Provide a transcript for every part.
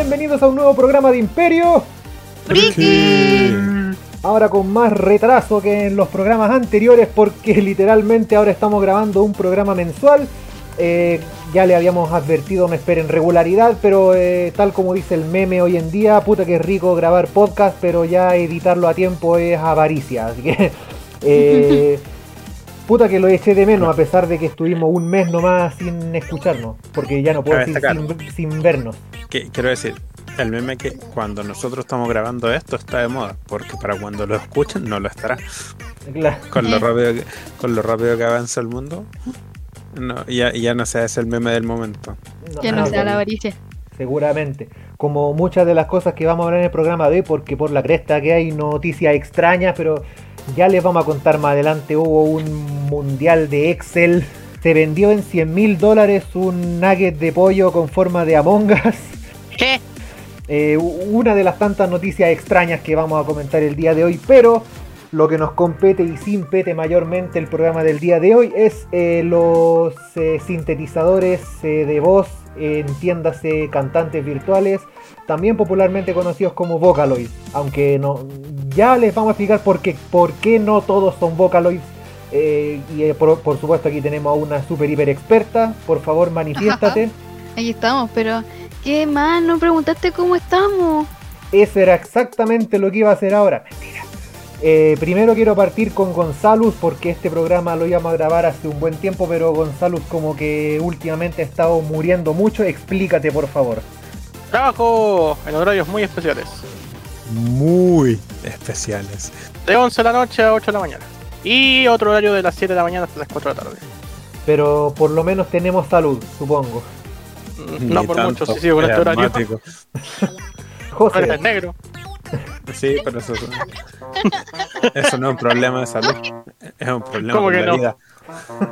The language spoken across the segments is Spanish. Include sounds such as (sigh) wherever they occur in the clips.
Bienvenidos a un nuevo programa de Imperio. Friki. Ahora con más retraso que en los programas anteriores porque literalmente ahora estamos grabando un programa mensual. Eh, ya le habíamos advertido, me esperen regularidad, pero eh, tal como dice el meme hoy en día, puta que es rico grabar podcast, pero ya editarlo a tiempo es avaricia. Así que, (laughs) eh, puta que lo eché de menos a pesar de que estuvimos un mes nomás sin escucharnos, porque ya no puedo decir sin, sin vernos. Que- quiero decir, el meme que cuando nosotros estamos grabando esto está de moda, porque para cuando lo escuchen no lo estará. Claro. Con lo rápido que, con lo rápido que avanza el mundo, no, ya, ya no se hace el meme del momento. Ya no Ah, sea la avaricia. Seguramente. Como muchas de las cosas que vamos a hablar en el programa de hoy, porque por la cresta que hay noticias extrañas, pero ya les vamos a contar más adelante. Hubo un mundial de Excel. Se vendió en 100 mil dólares un nugget de pollo con forma de Among Us. ¿Qué? Eh, una de las tantas noticias extrañas que vamos a comentar el día de hoy, pero lo que nos compete y sin pete mayormente el programa del día de hoy es eh, los eh, sintetizadores de voz, entiéndase cantantes virtuales, también popularmente conocidos como Vocaloids, aunque no, ya les vamos a explicar por qué, por qué no todos son Vocaloids. y por, por supuesto aquí tenemos a una super hiper experta, por favor (laughs) manifiéstate. Ahí estamos, pero ¿qué más? No preguntaste cómo estamos. Eso era exactamente lo que iba a hacer ahora. Mentira. Eh, primero quiero partir con Gonzalus porque este programa lo íbamos a grabar hace un buen tiempo, pero Gonzalus como que últimamente ha estado muriendo mucho. Explícate por favor. Trabajo en horarios muy especiales. Muy especiales. De 11 de la noche a 8 de la mañana. Y otro horario de las 7 de la mañana hasta las 4 de la tarde. Pero por lo menos tenemos salud, supongo. No por tanto, mucho, si sigo con es este horario. José, eres negro. Sí, pero eso, eso no es un problema de salud. Es un problema ¿Cómo de no? vida.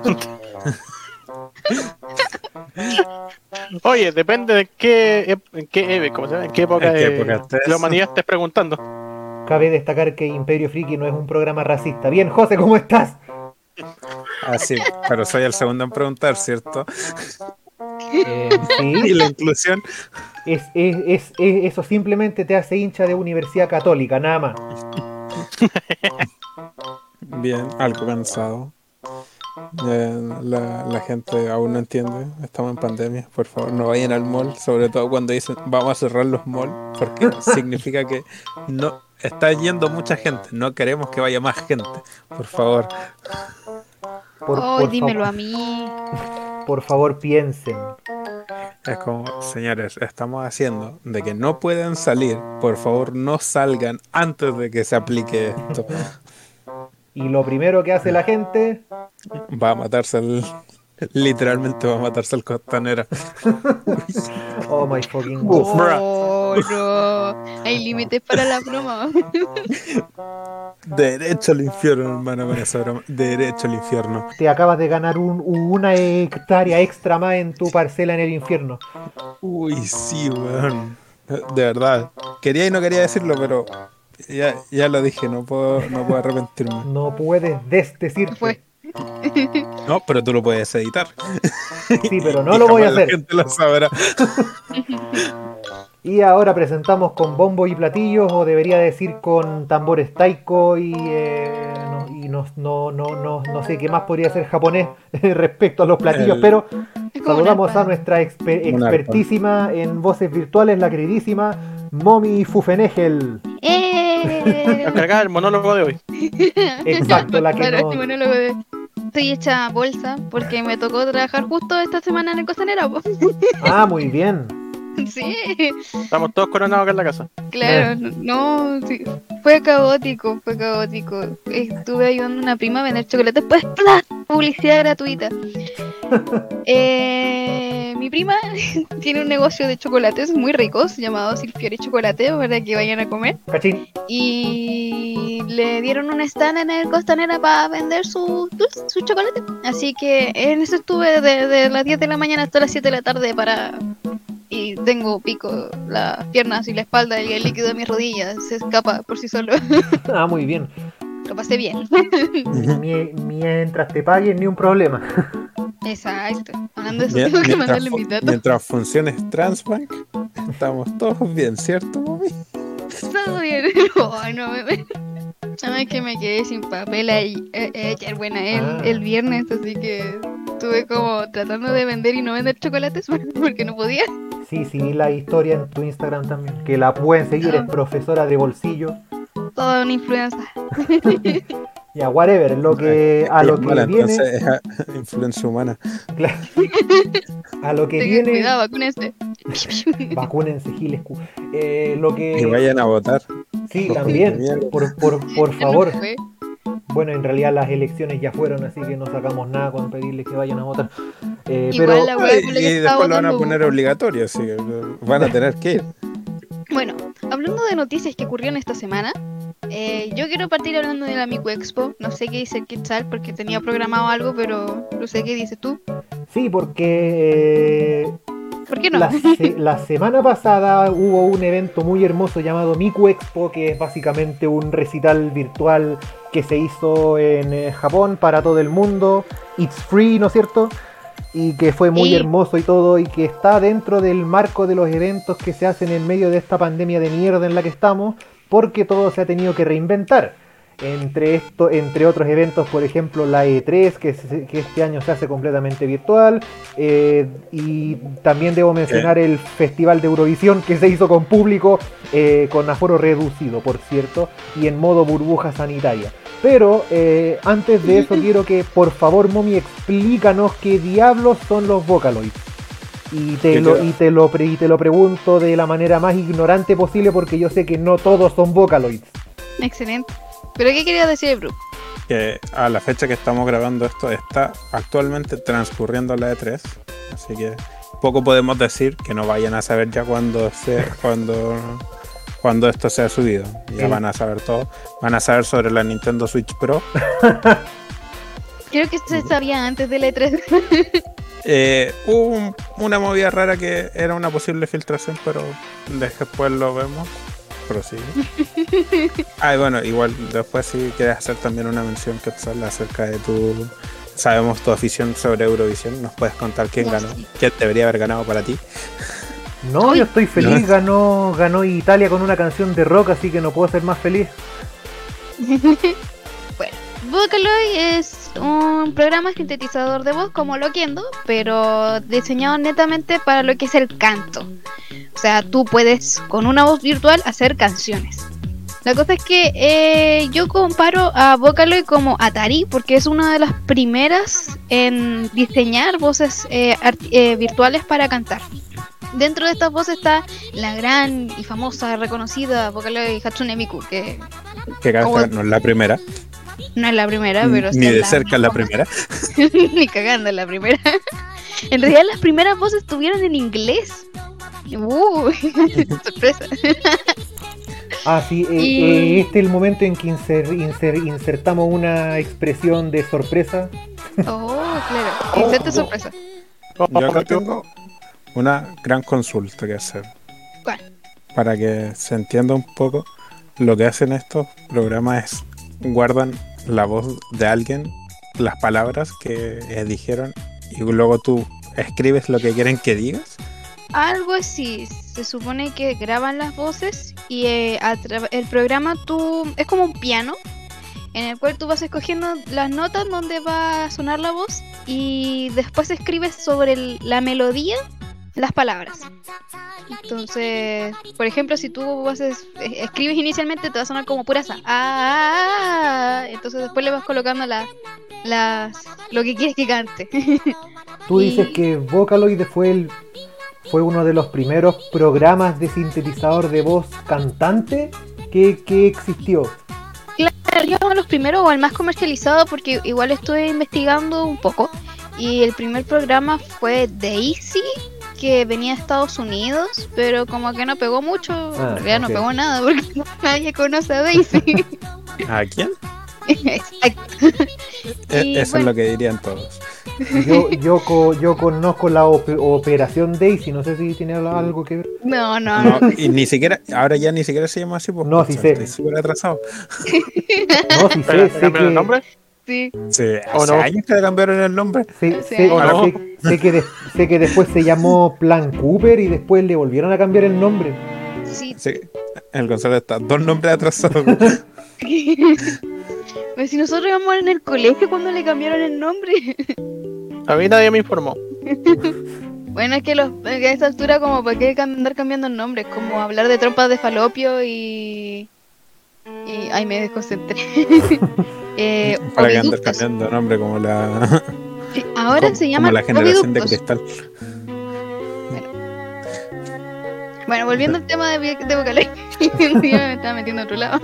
(laughs) Oye, depende de qué, en qué, eve- ¿cómo se llama? ¿En qué época, ¿En qué de- de la humanidad estés preguntando. cabe destacar que Imperio Friki no es un programa racista. Bien, José, ¿cómo estás? Ah, sí, pero soy el segundo en preguntar, ¿cierto? Eh, (laughs) Y la inclusión. es, es- es- es- eso simplemente te hace hincha de Universidad Católica, nada más. (laughs) Bien, algo cansado. La, la gente aún no entiende, estamos en pandemia, por favor no vayan al mall, sobre todo cuando dicen vamos a cerrar los malls, porque (laughs) significa que no está yendo mucha gente, no queremos que vaya más gente, por favor. Por, Ay, por dímelo a mí. Por favor, piensen. Es como, señores, estamos haciendo de que no puedan salir, por favor no salgan antes de que se aplique esto. Y lo primero que hace la gente, Va a matarse el... Literalmente va a matarse el costanera. (laughs) oh my fucking god. Oh, no. Hay límites para la broma. (laughs) Derecho al infierno, hermano, con esa broma. Derecho al infierno. Te acabas de ganar un- una hectárea extra más en tu parcela en el infierno. Uy, sí, weón. De verdad. Quería y no quería decirlo, pero ya, ya lo dije, no puedo, no puedo arrepentirme. No puedes desdecirte. Fue. No, pero tú lo puedes editar. Sí, pero no Y lo voy a jamás La hacer. gente lo sabrá. Y ahora presentamos con bombo y platillos, o debería decir con tambores taiko y, eh, no, y no, no, no, no, no sé qué más podría ser japonés (laughs) respecto a los platillos, El- pero saludamos a nuestra exper- expertísima en voces virtuales, la queridísima Momi Fufenegel. ¡Eh! Acá el monólogo de hoy. Exacto, la que Claro, no- Estoy hecha bolsa porque me tocó trabajar justo esta semana en el Costanera. po. (laughs) Ah, muy bien. (laughs) Sí, Estamos todos coronados acá en la casa. claro, no, sí. fue caótico, fue caótico. Estuve ayudando a una prima a vender chocolates, pues (laughs) ¡plá! publicidad gratuita. Eh, mi prima (laughs) tiene un negocio de chocolates muy ricos llamado Silfiori Chocolate para que vayan a comer. Cachín. y le dieron un stand en el Costanera para vender su su chocolate. Así que en eso estuve desde las 10 de la mañana hasta las 7 de la tarde para... Y tengo pico las piernas y la espalda y el líquido de mis rodillas se escapa por sí solo. (laughs) Ah, muy bien. Lo pasé bien. (laughs) Mie- mientras te paguen, ni un problema. Exacto. Hablando de eso, Mien- tengo que Mientras, mandarle fu- mis datos. mientras funcione Transbank, estamos todos bien, ¿cierto, mami? Todo bien. Ay, (laughs) no, me, Sabes que me quedé sin papel ahí, eh, eh, ayer, buena, el, Ah. el viernes, así que estuve como tratando de vender y no vender chocolates (laughs) porque no podía. Sí, sí, la historia en tu Instagram también. Que la pueden seguir, es profesora de bolsillo. Toda una influencia. (laughs) Ya, whatever, lo que, a lo que Mala, viene, entonces es a- (laughs) influencia humana. claro, (laughs) a lo que viene, cuidado, vacúnense. (laughs) vacúnense, giles. Eh, lo Y que, vayan a votar. sí, también, por, por, por favor. Bueno, en realidad las elecciones ya fueron, así que no sacamos nada con pedirles que vayan a votar. Eh, Igual pero la wea Y, y después lo van a poner obligatorio, así que van a tener que ir. Bueno, hablando de noticias que ocurrieron esta semana, eh, yo quiero partir hablando de la Miku Expo. No sé qué dice el Quetzal porque tenía programado algo, pero no sé qué dices tú. sí, porque eh, ¿Por qué no? La, se- (laughs) la semana pasada hubo un evento muy hermoso llamado Miku Expo, que es básicamente un recital virtual que se hizo en eh, Japón para todo el mundo. It's free, ¿no es cierto? Y que fue muy hermoso y todo, y que está dentro del marco de los eventos que se hacen en medio de esta pandemia de mierda en la que estamos, porque todo se ha tenido que reinventar. Entre, esto, entre otros eventos, por ejemplo, la E3, que, se- que este año se hace completamente virtual. eh, y también debo mencionar el Festival de Eurovisión, que se hizo con público, eh, con aforo reducido, por cierto, y en modo burbuja sanitaria. Pero eh, antes de eso, (laughs) quiero que por favor, Momi, explícanos qué diablos son los Vocaloids. Y te, lo, y, te lo, pre- y te lo pregunto de la manera más ignorante posible porque yo sé que no todos son Vocaloids. Excelente. ¿Pero qué quería decir, Bru? Que a la fecha que estamos grabando esto está actualmente transcurriendo la E3. Así que poco podemos decir que no vayan a saber ya cuando se, cuando, cuando esto sea subido. Ya Sí. van a saber todo. Van a saber sobre la Nintendo Switch Pro. (laughs) Creo que se sabía antes del E3. (laughs) Eh, hubo un- una movida rara que era una posible filtración, pero después lo vemos. Prosigue. (laughs) Ah, y bueno, igual después si quieres hacer también una mención que acerca de tu... Sabemos tu afición sobre Eurovisión, nos puedes contar quién ganó, quién debería haber ganado para ti. No, yo estoy feliz, No. ganó, ganó Italia con una canción de rock, así que no puedo ser más feliz. (laughs) bueno, Vocaloid es un programa sintetizador de voz como Loquendo, pero diseñado netamente para lo que es el canto. O sea, tú puedes con una voz virtual hacer canciones. La cosa es que eh, yo comparo a Vocaloid como Atari porque es una de las primeras en diseñar voces eh, eh, virtuales para cantar. Dentro de estas voces está la gran y famosa, reconocida Vocaloid Hatsune Miku, que Que no es la primera, no es (laughs) (laughs) la primera, pero ni de la cerca es la más primera. ni cagando es la primera. en realidad las primeras voces estuvieron en inglés. Uh, (laughs) sorpresa. Ah, sí, eh, Y- eh, este es el momento en que inser- inser- insertamos una expresión de sorpresa. Oh, claro. Inserte sorpresa. Yo acá tengo una gran consulta que hacer. ¿Cuál? Para que se entienda un poco, lo que hacen estos programas es guardan la voz de alguien, las palabras que eh, dijeron, y luego tú escribes lo que quieren que digas. Algo así. Se supone que graban las voces y eh, el programa tú es como un piano en el cual tú vas escogiendo las notas donde va a sonar la voz y después escribes sobre la melodía las palabras. Entonces, por ejemplo, si tú haces, escribes inicialmente te va a sonar como pura sa. Ah, ah, ah, ah. entonces después le vas colocando la- las lo que quieres que cante. (laughs) Tú Y- dices que Vocaloid fue el fue uno de los primeros programas de sintetizador de voz cantante que, que existió. Claro, yo uno de los primeros o el más comercializado porque igual estuve investigando un poco y el primer programa fue Daisy que venía de Estados Unidos pero como que no pegó mucho, Ah, en realidad ok. no pegó nada porque (laughs) nadie conoce a Daisy. (laughs) ¿A quién? Exacto. E- Y Eso bueno. es lo que dirían todos. Yo, yo, co- yo conozco la op- Operación Daisy, no sé si tiene algo que ver. No, no, No, no. y ni siquiera, ahora ya ni siquiera se llama así, pues, No, sí sé. estoy súper atrasado. (laughs) No, sí sé, ¿Pero sé ¿Cambia el que, nombre? Sí. Sí, ¿O no? años que le cambiaron el nombre. Sé, Sí. sé- ¿O no? sé- sé que de- sé que después se llamó Plan Cooper y después le volvieron a cambiar el nombre. Sí. Sí, el Gonzalo está dos nombres atrasados. (laughs) Pues si nosotros íbamos en el colegio cuando le cambiaron el nombre. A mí nadie me informó. (laughs) Bueno, es que los, a esta altura como para qué andar cambiando el nombre, es como hablar de trompas de falopio y... y ay, me desconcentré. (laughs) eh, Para que oviductos. cambiando nombre como la, (laughs) Sí, ahora como, se como llaman la generación de cristal. Bueno, volviendo al tema de, de Vocaloid, (laughs) me estaba metiendo a otro lado.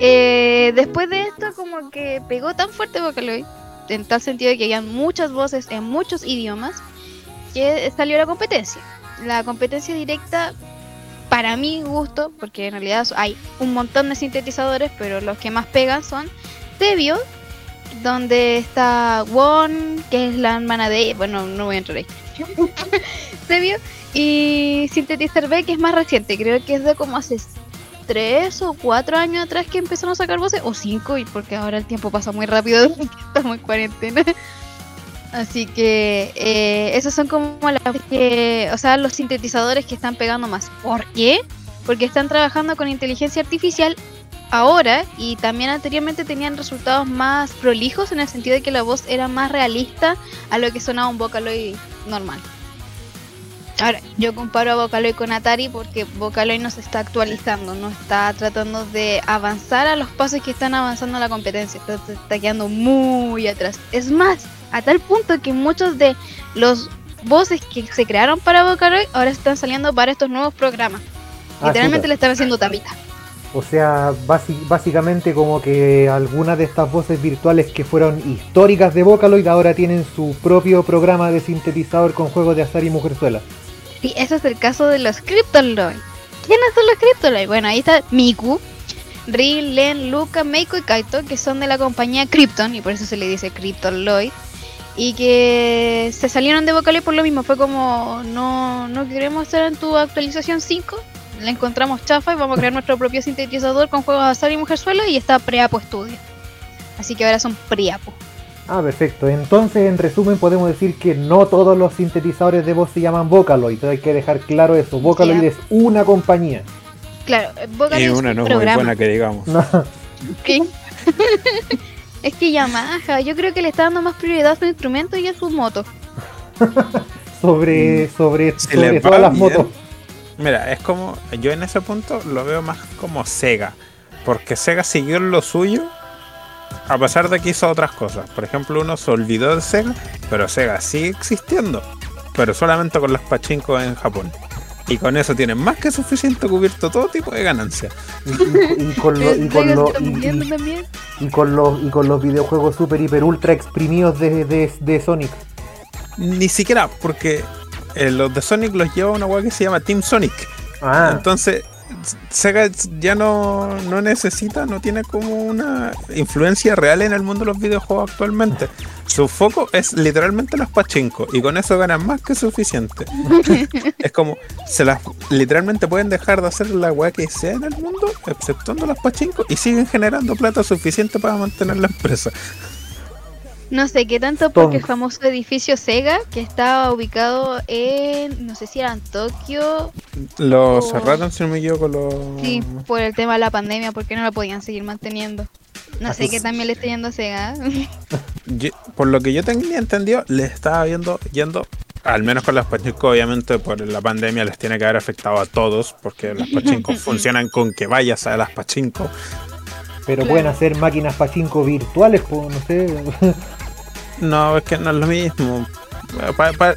Eh, después de esto, como que pegó tan fuerte Vocaloid, en tal sentido de que habían muchas voces en muchos idiomas, que salió la competencia. La competencia directa, para mi gusto, porque en realidad hay un montón de sintetizadores, pero los que más pegan son Tevio, donde está Won, que es la hermana de bueno, no voy a entrar ahí. (laughs) Tevio y Synthetizer B, que es más reciente, creo que es de como hace tres o cuatro años atrás que empezaron a sacar voces, o cinco, y porque ahora el tiempo pasa muy rápido (laughs) estamos en cuarentena. Así que eh, esos son como las que, o sea, los sintetizadores que están pegando más. ¿Por qué? Porque están trabajando con inteligencia artificial ahora y también anteriormente tenían resultados más prolijos en el sentido de que la voz era más realista a lo que sonaba un Vocaloid normal. Ahora, yo comparo a Vocaloid con Atari porque Vocaloid no se está actualizando, no está tratando de avanzar a los pasos que están avanzando la competencia, está, está quedando muy atrás. Es más, a tal punto que muchos de los voces que se crearon para Vocaloid ahora están saliendo para estos nuevos programas. Ah, Literalmente chuta. le están haciendo tapita. O sea, básicamente como que algunas de estas voces virtuales que fueron históricas de Vocaloid ahora tienen su propio programa de sintetizador con juegos de azar y mujerzuela. Sí, ese es el caso de los Cryptoloid. ¿Quiénes son los Cryptoloid? Bueno, ahí está Miku, Ri, Len, Luca, Meiko y Kaito, que son de la compañía Krypton, y por eso se le dice Cryptoloid. Y que se salieron de Vocaloid por lo mismo. Fue como, no, no queremos estar en tu actualización 5. La encontramos chafa y vamos a crear (laughs) nuestro propio sintetizador con juegos de azar y mujerzuela. Y está Preapo Studio. Así que ahora son Preapo. Ah, perfecto. Entonces, en resumen, podemos decir que no todos los sintetizadores de voz se llaman Vocaloid. Hay que dejar claro eso. Vocaloid Sí. es una compañía. Claro, Vocaloid Y es una un no muy programa. buena que digamos. No, (laughs) ¿Qué? (laughs) es que Yamaha, yo creo que le está dando más prioridad a su instrumento y a sus (laughs) motos. sobre sobre, Si sobre va todas las bien. motos. Mira, es como. Yo en ese punto lo veo más como Sega. Porque Sega siguió en lo suyo. A pesar de que hizo otras cosas. Por ejemplo, uno se olvidó de Sega. Pero Sega sigue existiendo. Pero solamente con los pachincos en Japón. Y con eso tienen más que suficiente cubierto todo tipo de ganancias. Y, (laughs) con y los y con los videojuegos super hiper ultra exprimidos de, de, de Sonic. Ni siquiera, porque eh, los de Sonic los lleva una weá que se llama Team Sonic. Ah, Entonces, Sega ya no, no necesita, no tiene como una influencia real en el mundo de los videojuegos actualmente. Su foco es literalmente los pachincos y con eso ganan más que suficiente. (laughs) es como, se las literalmente pueden dejar de hacer la weá que sea en el mundo, exceptuando los pachincos, y siguen generando plata suficiente para mantener la empresa. No sé qué tanto porque el famoso edificio Sega, que estaba ubicado en, no sé si era en Tokio, Lo Oh. cerraron, si no me equivoco, los... sí, por el tema de la pandemia, porque no lo podían seguir manteniendo. No Así sé qué también le está yendo a Sega. (laughs) Yo- por lo que yo tenía entendido, les estaba viendo, yendo, al menos con las pachincos, obviamente por la pandemia les tiene que haber afectado a todos, porque las pachincos (laughs) funcionan con que vayas a las pachincos. pero claro. pueden hacer máquinas pachinko virtuales, pues no sé. No, es que no es lo mismo. Pa- pa-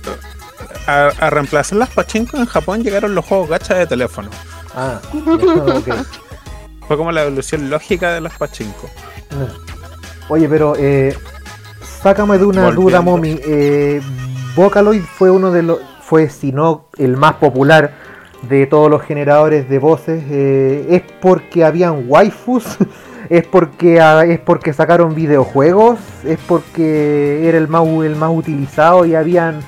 a, a reemplazar las pachincos en Japón llegaron los juegos gacha de teléfono. Ah, ya, ok. Fue como la evolución lógica de las pachincos. Oye, pero eh, sácame de una Volviendo. duda, Momi. Eh, Vocaloid fue uno de los, fue si no el más popular de todos los generadores de voces. eh, ¿Es porque habían waifus? (laughs) ¿Es porque, ah, ¿Es porque sacaron videojuegos? ¿Es porque era el más, el más utilizado y habían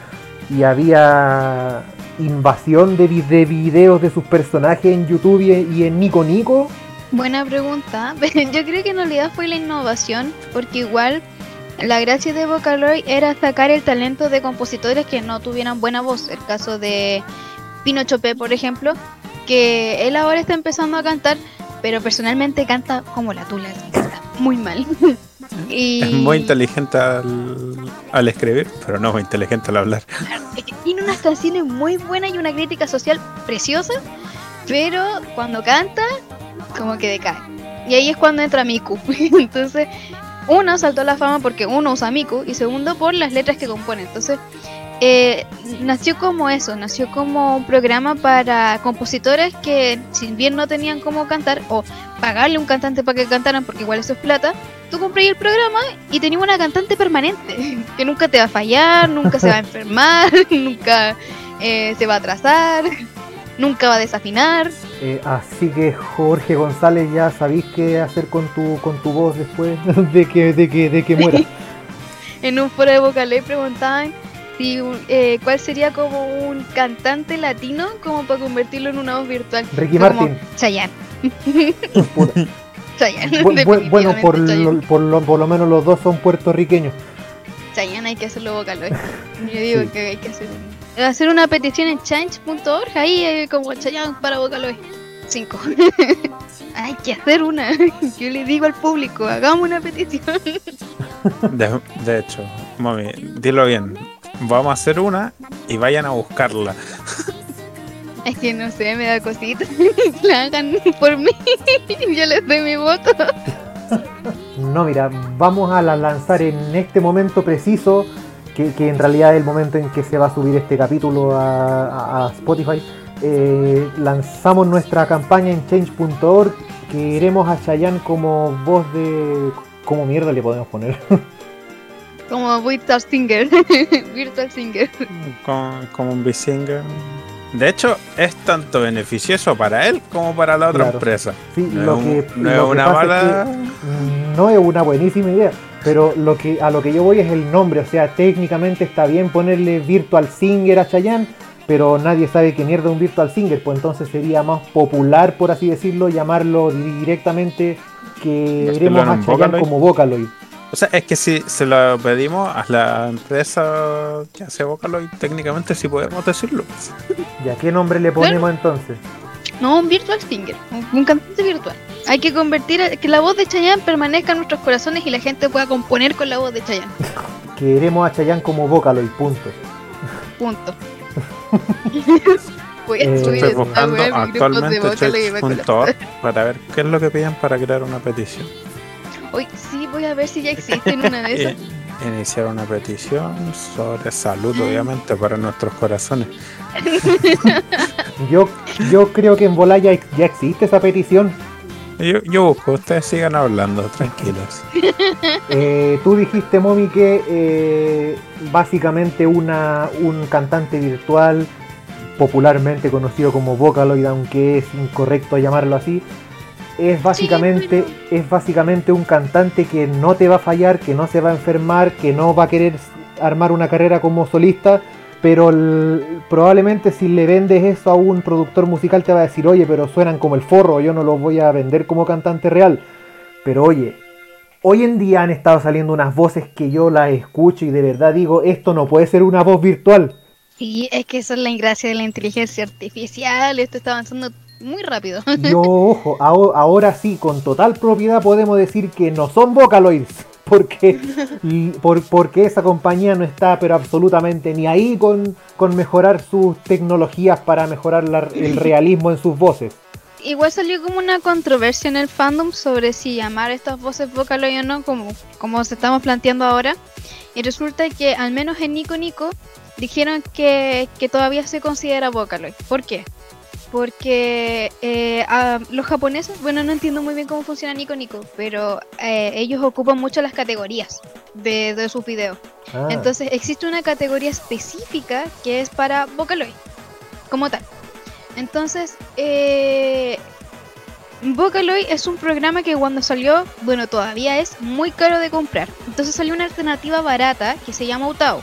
y había invasión de, de videos de sus personajes en YouTube y, en Nico Nico? Buena pregunta. (laughs) Yo creo que en realidad fue la innovación, porque igual la gracia de Vocaloid era sacar el talento de compositores que no tuvieran buena voz. El caso de Pino Chopé, por ejemplo, que él ahora está empezando a cantar, pero personalmente canta como la tula, canta muy mal. (laughs) y... Es muy inteligente al, al escribir, pero no muy inteligente al hablar. Es (laughs) que tiene unas canciones muy buenas y una crítica social preciosa, pero cuando canta, como que decae. Y ahí es cuando entra Miku. (laughs) Entonces, uno saltó a la fama porque uno usa Miku y segundo por las letras que compone. Entonces, eh, nació como eso, nació como un programa para compositores que si bien no tenían cómo cantar o pagarle a un cantante para que cantaran porque igual eso es plata, tú compras el programa y tenías una cantante permanente (laughs) que nunca te va a fallar, nunca se va a (laughs) enfermar, (laughs) nunca eh, se va a atrasar, nunca va a desafinar. Eh, así que Jorge González ya sabéis qué hacer con tu con tu voz después de que de que de que muera. en un foro de Vocalé preguntaban si eh, cuál sería como un cantante latino como para convertirlo en una voz virtual. Ricky Como Martin. Chayanne. (laughs) Chayanne. Bu- bu- bueno, por definitivamente lo, por, lo, por lo menos los dos son puertorriqueños. Chayanne hay que hacerlo Vocaloid. (laughs) Yo digo Sí. que hay que hacer, hacer una petición en change.org, ahí hay como Chayanne para Vocaloid. 5. (laughs) hay que hacer una. Yo le digo al público, hagamos una petición. De, de hecho, mami, dilo bien. Vamos a hacer una y vayan a buscarla. Es que no sé, me da cosita. (laughs) la hagan por mí. (laughs) Yo les doy mi voto. No, mira, vamos a la- lanzar en este momento preciso, que, que en realidad es el momento en que se va a subir este capítulo a, a- a Spotify. eh, lanzamos nuestra campaña en change.org. Queremos a Chayanne como voz de. ¿Cómo mierda le podemos poner? (laughs) Como (laughs) Virtual Singer. Virtual Singer. Con, como un B-Singer. De hecho, es tanto beneficioso para él como para la otra Claro. empresa. Sí, No lo es, que, un- no es lo que una pasa es mala. que no es una buenísima idea, pero lo que a lo que yo voy es el nombre, o sea, técnicamente está bien ponerle Virtual Singer a Chayanne, pero nadie sabe que mierda es un Virtual Singer, pues entonces sería más popular, por así decirlo, llamarlo directamente que en a Chayanne Vocaloid. como Vocaloid. O sea, es que si se lo pedimos a la empresa que hace Vocaloid, técnicamente sí podemos decirlo. ¿Y a qué nombre le ponemos entonces? No, un Virtual Singer. Un, cantante virtual. Hay que convertir a- que la voz de Chayanne permanezca en nuestros corazones y la gente pueda componer con la voz de Chayanne. (laughs) Queremos a Chayanne como Vocaloid, punto. Punto. (laughs) Voy a Eh, subir Estoy buscando de actualmente Vocaloid y colapsa. (laughs) para ver qué es lo que piden para crear una petición. Hoy sí voy a ver si ya existe en una de (laughs) esas. I- Iniciar una petición sobre salud, obviamente, para nuestros corazones. (laughs) Yo, yo creo que en Volaya ya, ya existe esa petición. Yo, yo busco, ustedes sigan hablando, tranquilos. (laughs) Eh, tú dijiste, Momi, que eh, básicamente una, un cantante virtual, popularmente conocido como Vocaloid, aunque es incorrecto llamarlo así, es básicamente, es básicamente un cantante que no te va a fallar, que no se va a enfermar, que no va a querer armar una carrera como solista, pero probablemente si le vendes eso a un productor musical te va a decir, oye, pero suenan como el forro, yo no los voy a vender como cantante real. Pero oye, Hoy en día han estado saliendo unas voces que yo las escucho y de verdad digo, esto no puede ser una voz virtual. Sí, es que esa es la ingracia de la inteligencia artificial. Esto está avanzando muy rápido. Yo, ojo, aho- ahora sí, con total propiedad podemos decir que no son Vocaloids. Porque, y- por- porque esa compañía no está pero absolutamente ni ahí con, con mejorar sus tecnologías para mejorar la- el (laughs) realismo en sus voces. Igual salió como una controversia en el fandom sobre si llamar a estas voces Vocaloid o no, como, como se estamos planteando ahora. Y resulta que al menos en Nico Nico dijeron que, que todavía se considera Vocaloid. ¿Por qué? Porque eh, a los japoneses, bueno, no entiendo muy bien cómo funciona Nico Nico, pero eh, ellos ocupan mucho las categorías de, de sus videos. Ah, Entonces existe una categoría específica que es para Vocaloid, como tal. Entonces, eh, Vocaloid es un programa que cuando salió, bueno, todavía es muy caro de comprar. Entonces salió una alternativa barata que se llama Utao.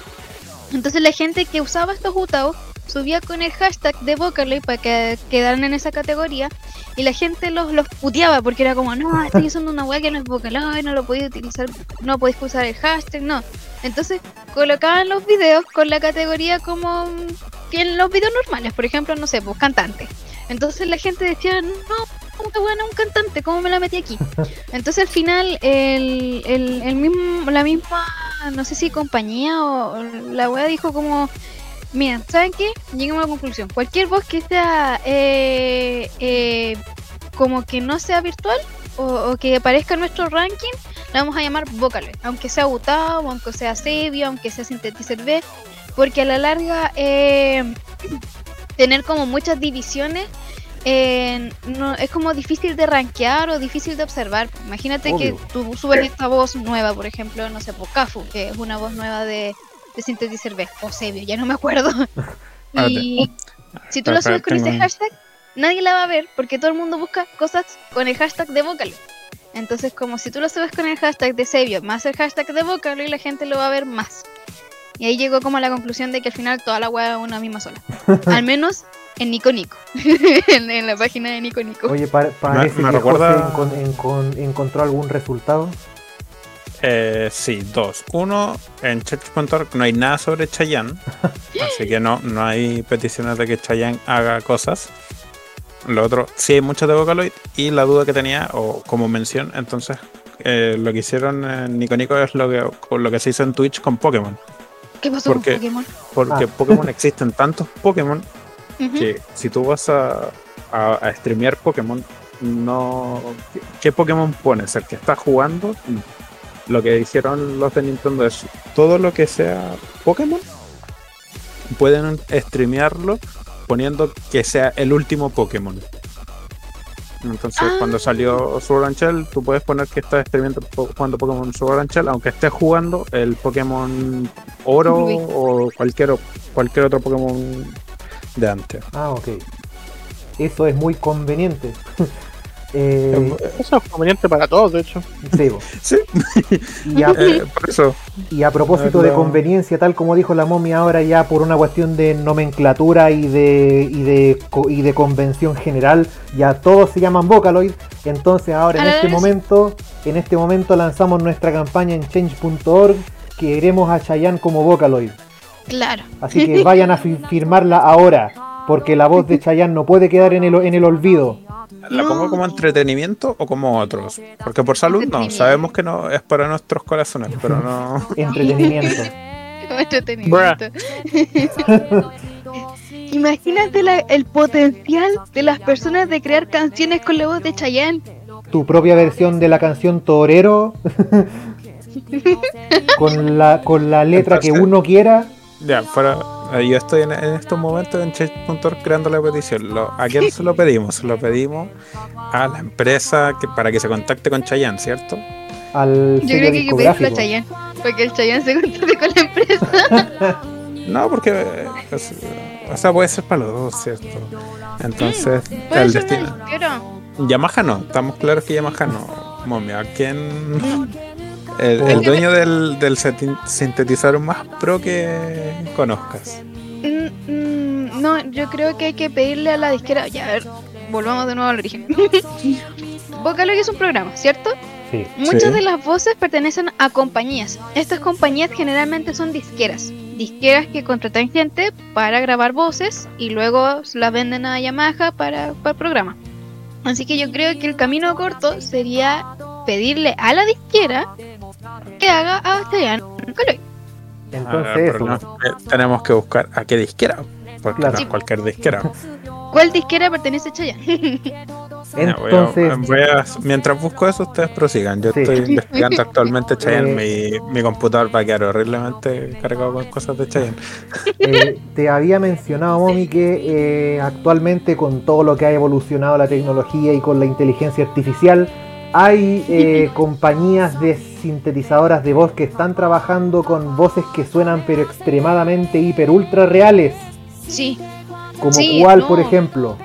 Entonces la gente que usaba estos Utao subía con el hashtag de Vocaloid para que quedaran en esa categoría y la gente los, los puteaba porque era como, no, estoy (laughs) usando una weá que no es Vocaloid, no lo podéis utilizar, no podéis usar el hashtag, no. Entonces colocaban los videos con la categoría como que en los videos normales, por ejemplo, no sé, pues cantante. Entonces la gente decía, no, qué buena un cantante, ¿cómo me la metí aquí? (laughs) Entonces al final el, el, el mismo, la misma, no sé si compañía o la wea dijo como, mira, ¿saben qué? Llegamos a la conclusión, cualquier voz que sea eh, eh, como que no sea virtual o, o que aparezca en nuestro ranking, la vamos a llamar Vocaloid, aunque sea Gustavo, aunque sea Sebio, aunque sea Synthetizer B, porque a la larga eh, (clears throat) tener como muchas divisiones eh, no, es como difícil de rankear o difícil de observar. Imagínate Obvio. que tú subes esta voz nueva, por ejemplo, no sé, por Cafu, que es una voz nueva de, de Synthetizer B, o Sebio, ya no me acuerdo. (laughs) y si tú Espera, subes con ese hashtag, nadie la va a ver porque todo el mundo busca cosas con el hashtag de Vocaloid. Entonces, como si tú lo subes con el hashtag de Sebio más el hashtag de Vocaloid, la gente lo va a ver más. Y ahí llegó como a la conclusión de que al final toda la web es una misma sola. (laughs) al menos en Nico Nico. (laughs) en, en la página de Nico Nico. Oye, pa- parece me que recuerda- José encon- encon- encontró algún resultado. Eh, sí, dos. Uno, en Church.org no hay nada sobre Chayanne, (laughs) así que no, no hay peticiones de que Chayanne haga cosas. Lo otro, sí hay mucho de Vocaloid y la duda que tenía, o como mención, entonces eh, lo que hicieron en Nico Nico es lo que, lo que se hizo en Twitch con Pokémon. ¿Qué pasó ¿por con? Pokémon? Porque Ah. Pokémon (laughs) existen tantos Pokémon que si tú vas a, a, a streamear Pokémon, no. ¿qué, qué Pokémon pones? ¿El que está jugando? Lo que dijeron los de Nintendo es todo lo que sea Pokémon pueden streamearlo poniendo que sea el último Pokémon. Entonces, Ah. cuando salió Sword and Shell, tú puedes poner que estás streameando po- jugando Pokémon Sword and Shell, aunque estés jugando el Pokémon Oro o cualquier, o- cualquier otro Pokémon de antes. Ah, ok. Eso es muy conveniente. (laughs) Eh, Eso es conveniente para todos, de hecho. sí, y, a, (laughs) eh, por eso. y a propósito de conveniencia, tal como dijo la momia ahora ya por una cuestión de nomenclatura y de, y de, co- y de convención general, ya todos se llaman Vocaloid. Entonces ahora en este momento, en este momento lanzamos nuestra campaña en change.org que queremos a Chayanne como Vocaloid. Claro. Así que vayan a fi- (laughs) firmarla ahora, porque la voz de Chayanne no puede quedar en el, en el olvido. ¿La No. pongo como entretenimiento o como otros? Porque por salud no, sabemos que no es para nuestros corazones, pero no. (laughs) Entretenimiento. Como entretenimiento. (laughs) Imagínate la- el potencial de las personas de crear canciones con la voz de Chayanne. tu propia versión de la canción Torero (laughs) con la con la letra que uno quiera Ya, fuera. Eh, Yo estoy en, en estos momentos en Change.org creando la petición. Lo- ¿A quién se lo pedimos? Se lo pedimos a la empresa que, para que se contacte con Chayanne, ¿cierto? al Yo creo que hay que pedirle a. Chayanne. Para que el Chayanne se contacte con la empresa. (laughs) No, porque. es- o sea, puede ser para los dos, ¿cierto? Entonces, Puede el destino. Yamaha no, estamos claros que Yamaha no. Momia, ¿quién? El, dueño del, del sintetizador más pro que conozcas. Mm, mm, no, yo creo que hay que pedirle a la disquera. Ya, a ver, volvamos de nuevo al origen. (laughs) Vocaloid es un programa, ¿cierto? Sí. Muchas Sí. de las voces pertenecen a compañías. Estas compañías generalmente son disqueras. Disqueras que contratan gente para grabar voces y luego las venden a Yamaha para, para el programa. Así que yo creo que el camino corto sería pedirle a la disquera que haga a Chayanne Vocaloid. Entonces problema es que tenemos que buscar a qué disquera. Porque Claro. no es cualquier disquera. ¿Cuál disquera pertenece a Chayanne? Ya, voy a- Entonces, voy a- mientras busco eso, ustedes prosigan. Yo Sí. estoy (laughs) investigando actualmente (laughs) Chayanne. Eh. Mi, mi computador va a quedar horriblemente cargado con cosas de Chayanne. eh, te había mencionado, Momi, que eh, actualmente con todo lo que ha evolucionado la tecnología y con la inteligencia artificial, hay eh, compañías de sintetizadoras de voz que están trabajando con voces que suenan pero extremadamente hiper ultra reales. Sí, Como Sí, cuál, no. por ejemplo.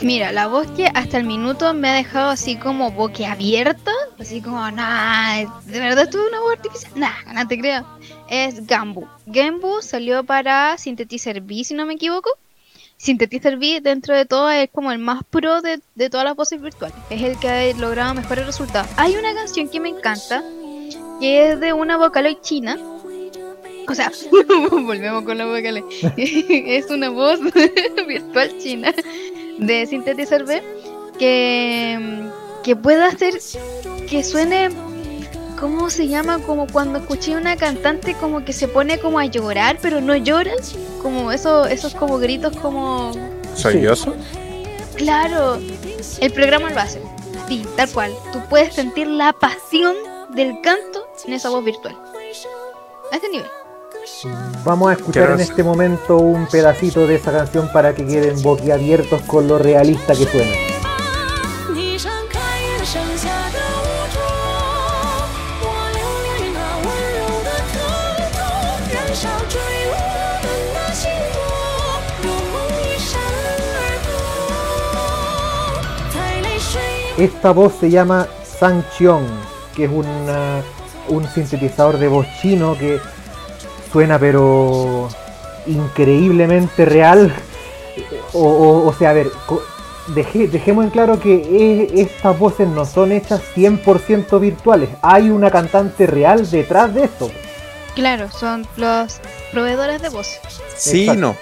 Mira, la voz que hasta el minuto me ha dejado así como boquiabierta, así como, nah, de verdad es una voz artificial, nah, no te creo. Es Gambu. Gambu salió para Synthetizer B, si no me equivoco. Synthetizer B dentro de todo es como el más pro de, de todas las voces virtuales. Es el que ha logrado mejores resultados. Hay una canción que me encanta, que es de una vocaloid china. O sea, (laughs) volvemos con la vocaloid. (laughs) es una voz (laughs) virtual china de Synthetizer B que, que puede hacer que suene ¿Cómo se llama? Como cuando escuché a una cantante como que se pone como a llorar, pero no llora. Como eso, esos como gritos como... ¿Sollozo? Claro, el programa lo hace. Sí, tal cual. Tú puedes sentir la pasión del canto en esa voz virtual. A ese nivel. Vamos a escuchar en este momento un pedacito de esa canción para que queden boquiabiertos con lo realista que suena. Esta voz se llama Sang Chiong, que es una- un sintetizador de voz chino que suena pero increíblemente real. O, o- o sea, a ver, deje- dejemos en claro que estas voces no son hechas 100% virtuales. Hay una cantante real detrás de esto. Claro, son los proveedores de voz. Sí y Exacto. no.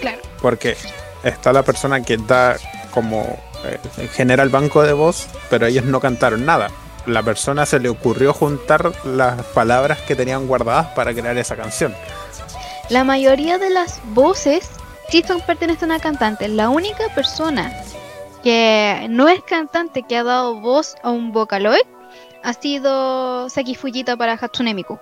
Claro. Porque está la persona que da como genera el banco de voz, pero ellos no cantaron nada. La persona se le ocurrió juntar las palabras que tenían guardadas para crear esa canción. La mayoría de las voces sí son pertenecen a cantantes. La única persona que no es cantante que ha dado voz a un vocaloid ha sido Saki Fujita para Hatsune Miku.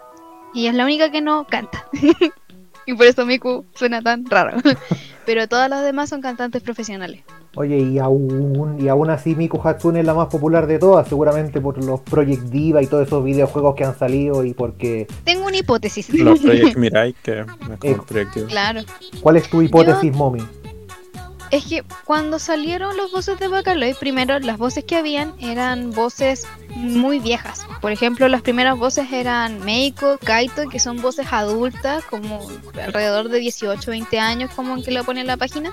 Y es la única que no canta. (laughs) y por eso Miku suena tan raro. (laughs) Pero todas las demás son cantantes profesionales. Oye, y aún, y aún así Miku Hatsune es la más popular de todas, seguramente por los Project Diva y todos esos videojuegos que han salido y porque... Tengo una hipótesis. Los (laughs) Project Mirai, que es como Eh. claro. ¿Cuál es tu hipótesis, Momi? Es que cuando salieron los voces de Vocaloid, primero las voces que habían eran voces muy viejas. Por ejemplo, las primeras voces eran Meiko, Kaito, que son voces adultas, como alrededor de 18, 20 años, como que lo pone en la página.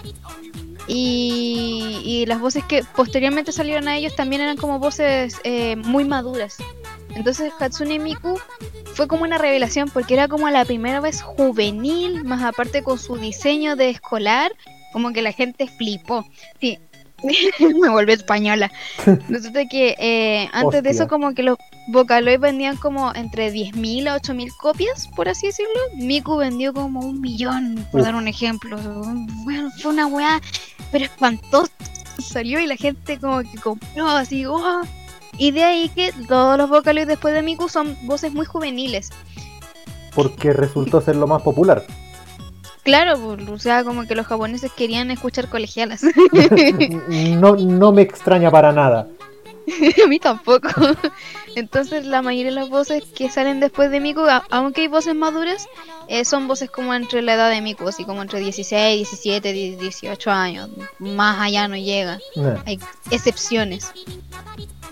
Y, y las voces que posteriormente salieron a ellos también eran como voces eh, muy maduras. Entonces Hatsune Miku fue como una revelación porque era como la primera vez juvenil, más aparte con su diseño de escolar, como que la gente flipó. Sí, (laughs) me volví española. Resulta que eh, antes de eso como que los Vocaloid vendían como entre 10.000 a 8.000 copias, por así decirlo. Miku vendió como un millón, por dar un ejemplo. Bueno, fue una weá, pero espantosa. Salió y la gente como que compró así, ¡oh! Y de ahí que todos los Vocaloid después de Miku son voces muy juveniles. Porque resultó ser lo más popular. Claro, pues, o sea, como que los japoneses querían escuchar colegialas. (laughs) no, no me extraña para nada. (laughs) a mí tampoco. (laughs) Entonces, la mayoría de las voces que salen después de Miku, aunque hay voces maduras, eh, son voces como entre la edad de Miku, así como entre 16, 17, 18 años. Más allá no llega. Hay excepciones.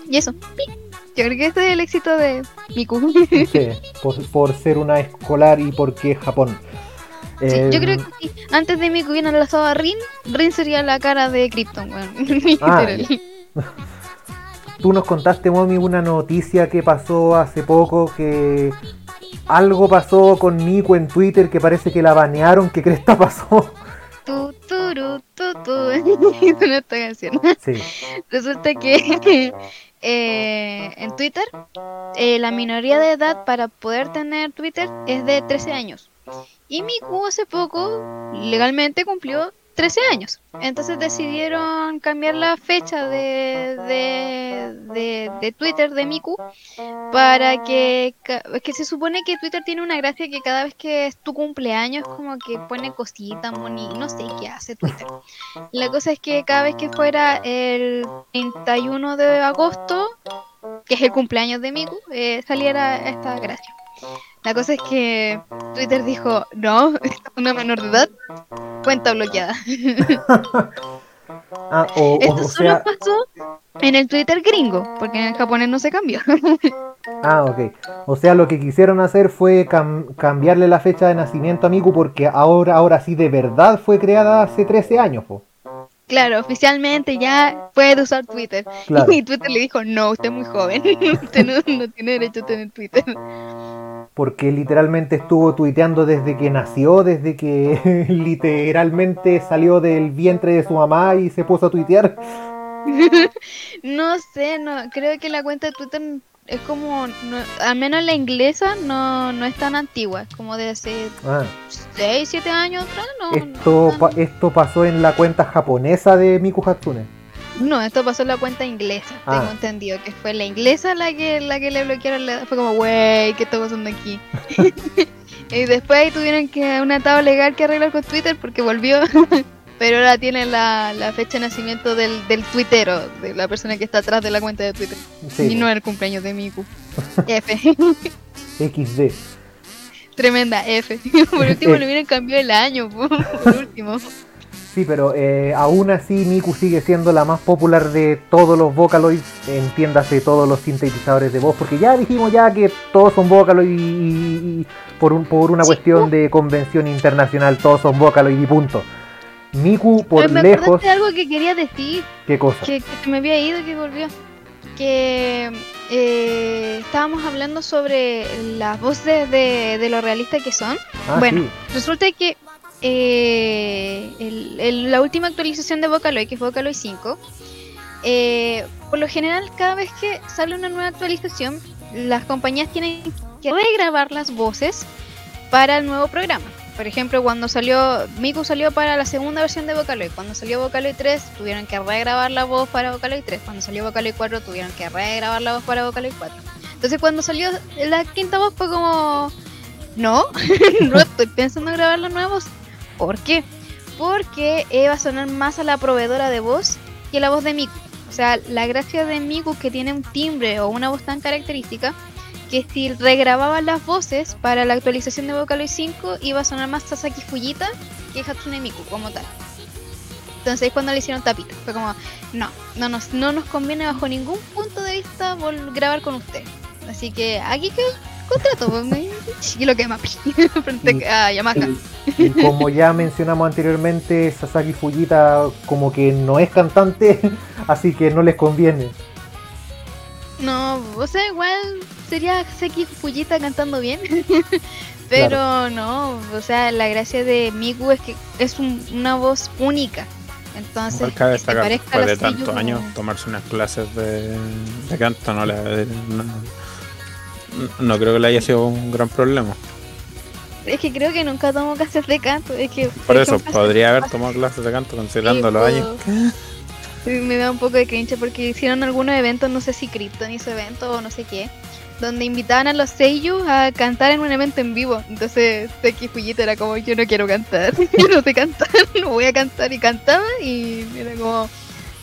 Y eso. Yo creo que este es el éxito de Miku. Sí, por, por ser una escolar y porque es Japón. Sí, Eh, yo creo que si antes de Miku hubiera lanzado a Rin, Rin sería la cara de Krypton, weón. (laughs) Ah. Tú nos contaste, Momi, una noticia que pasó hace poco que algo pasó con Nico en Twitter que parece que la banearon. ¿Qué cresta pasó? Tu, turu, tu, tu. (laughs) Esta canción. Sí. Resulta que (laughs) eh, en Twitter eh, la minoría de edad para poder tener Twitter es de 13 años. Y Miku hace poco legalmente cumplió 13 años. Entonces decidieron cambiar la fecha de, de, de, de Twitter de Miku para que... Es que se supone que Twitter tiene una gracia que cada vez que es tu cumpleaños como que pone cositas, moni, no sé qué hace Twitter. La cosa es que cada vez que fuera el 31 de agosto, que es el cumpleaños de Miku, eh, saliera esta gracia. La cosa es que Twitter dijo, no, es (laughs) una menor de edad, cuenta bloqueada. (laughs) Ah, o, o- Esto o solo sea, pasó en el Twitter gringo, porque en el japonés no se cambió. (laughs) Ah, ok. O sea, lo que quisieron hacer fue cam- cambiarle la fecha de nacimiento a Miku porque ahora, ahora sí de verdad fue creada hace 13 años, po. Claro, oficialmente ya puede usar Twitter. Claro. Y Twitter le dijo, no, usted es muy joven, usted no, no tiene derecho a tener Twitter. Porque literalmente estuvo tuiteando desde que nació, desde que (laughs) literalmente salió del vientre de su mamá y se puso a tuitear. (laughs) No sé, no, creo que la cuenta de Twitter es como, no- al menos la inglesa no, no es tan antigua, es como de hace Ah, 6, 7 años atrás, no. esto, no, pa- esto pasó en la cuenta japonesa de Miku Hatsune. No, esto pasó en la cuenta inglesa, Ah. tengo entendido, que fue la inglesa la que la que le bloquearon, la- fue como, wey, ¿qué está pasando aquí? (laughs) y después ahí tuvieron que un atado legal que arreglar con Twitter porque volvió, (laughs) pero ahora tiene la, la fecha de nacimiento del, del tuitero, de la persona que está atrás de la cuenta de Twitter. Sí, Y no el cumpleaños de Miku. (laughs) F. XD. Tremenda F. Por último le hubieran cambiado el año. po, Por último. Sí, pero eh, aún así Miku sigue siendo la más popular de todos los Vocaloids, entiéndase todos los sintetizadores de voz, porque ya dijimos ya que todos son Vocaloid y, y- y por, un, por una Sí, cuestión de convención internacional todos son Vocaloid y punto. Miku por Ay, me lejos, de algo que quería decir. ¿qué cosa? Que, me había ido y que volvió. Que eh, estábamos hablando sobre las voces de, de lo realista que son. Ah, bueno. sí. Resulta que eh, la última actualización de Vocaloid, que es Vocaloid 5, eh, por lo general cada vez que sale una nueva actualización, las compañías tienen que regrabar las voces para el nuevo programa. Por ejemplo, cuando salió, Miku salió para la segunda versión de Vocaloid. Cuando salió Vocaloid 3, tuvieron que regrabar la voz para Vocaloid 3. Cuando salió Vocaloid 4, tuvieron que regrabar la voz para Vocaloid 4. Entonces, cuando salió la quinta voz, fue como. No, (laughs) no estoy pensando en grabar la nueva voz. ¿Por qué? Porque eh, va a sonar más a la proveedora de voz que la voz de Miku. O sea, la gracia de Miku que tiene un timbre o una voz tan característica que si regrababan las voces para la actualización de Vocaloid 5 iba a sonar más Sasaki Fujita que Hatsune Miku como tal. Entonces es cuando le hicieron tapita. Fue como, no, no nos, no nos conviene bajo ningún punto de vista grabar con usted. Así que aquí que contrato, pues, me- y lo quema (laughs) frente a Yamaha. Y como ya mencionamos anteriormente, Sasaki Fujita como que no es cantante, (laughs) así que no les conviene. No, o sea, igual sería Seki Fujita cantando bien. (laughs) Pero no, o sea, la gracia de Miku es que es un- una voz única. Entonces, Igual cabe destacar, después de tantos años, tomarse unas clases de, de canto no, le, no, no creo que le haya sido un gran problema. Es que creo que nunca tomo clases de canto. Es que Por eso, podría haber tomado clases de canto considerando los años. Sí, Me da un poco de cringe porque hicieron algunos eventos, no sé si Krypton hizo evento o no sé qué, donde invitaban a los seiyuu a cantar en un evento en vivo. Entonces Seki Fujita era como, yo no quiero cantar, (laughs) yo no sé cantar, (laughs) no voy a cantar y cantaba y era como,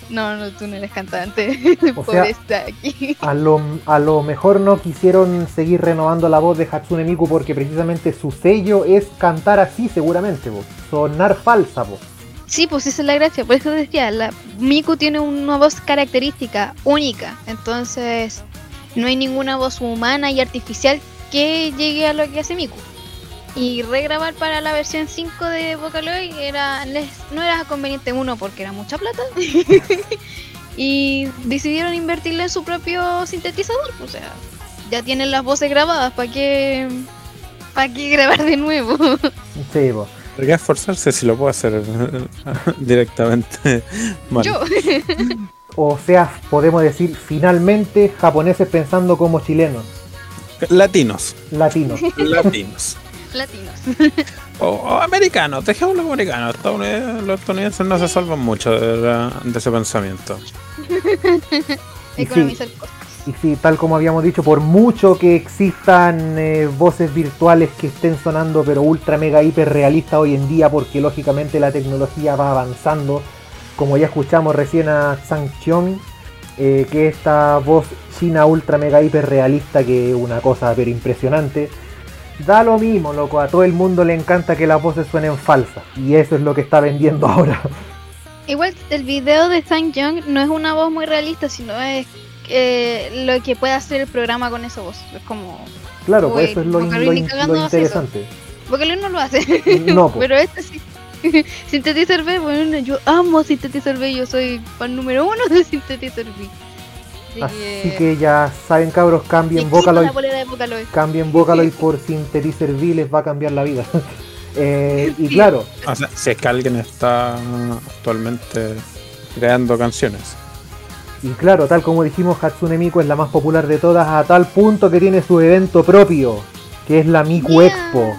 no, no, tú no eres cantante, (laughs) O pobre sea- Saki. A lo, a lo mejor no quisieron seguir renovando la voz de Hatsune Miku porque precisamente su sello es cantar así seguramente, po. sonar falsa. po. Sí, pues esa es la gracia, por eso decía, la Miku tiene una voz característica, única, entonces no hay ninguna voz humana y artificial que llegue a lo que hace Miku. Y regrabar para la versión 5 de Vocaloid era, les- no era conveniente uno porque era mucha plata (laughs) y decidieron invertirle en su propio sintetizador, o sea, ya tienen las voces grabadas, ¿para qué, para qué grabar de nuevo? (laughs) Sí, po. ¿Por qué esforzarse si lo puedo hacer (laughs) directamente mal? Yo. O sea, podemos decir finalmente japoneses pensando como chilenos, Latinos, latinos. latinos. Latinos. (laughs) O, o americanos, dejémoslo americanos. Los estadounidenses no se salvan mucho de, la- de ese pensamiento. (laughs) Y sí, Economizar costos. y sí, tal como habíamos dicho, por mucho que existan eh, voces virtuales que estén sonando pero ultra mega hiper realistas hoy en día porque lógicamente la tecnología va avanzando, como ya escuchamos recién a Sang Cheong, eh, que esta voz china ultra mega hiper realista que es una cosa pero impresionante. Da lo mismo, loco, a todo el mundo le encanta que las voces suenen falsas y eso es lo que está vendiendo (laughs) ahora. Igual el video de Sang Young no es una voz muy realista, sino es eh, lo que puede hacer el programa con esa voz. Es como. Claro, pues eso es lo, in- in- interesante. Porque él no lo hace. (laughs) No, po. Pero este sí. (laughs) Synthetizer B, bueno, yo amo Synthetizer B, yo soy fan número uno de Synthetizer B. Así que ya saben cabros, cambien Vocaloid, cambien Vocaloid por Synthetizer V, les va a cambiar la vida. (laughs) Eh, y Sí. claro, O sea, si es que alguien está actualmente creando canciones. y claro, tal como dijimos, Hatsune Miku es la más popular de todas a tal punto que tiene su evento propio, que es la Miku. Expo.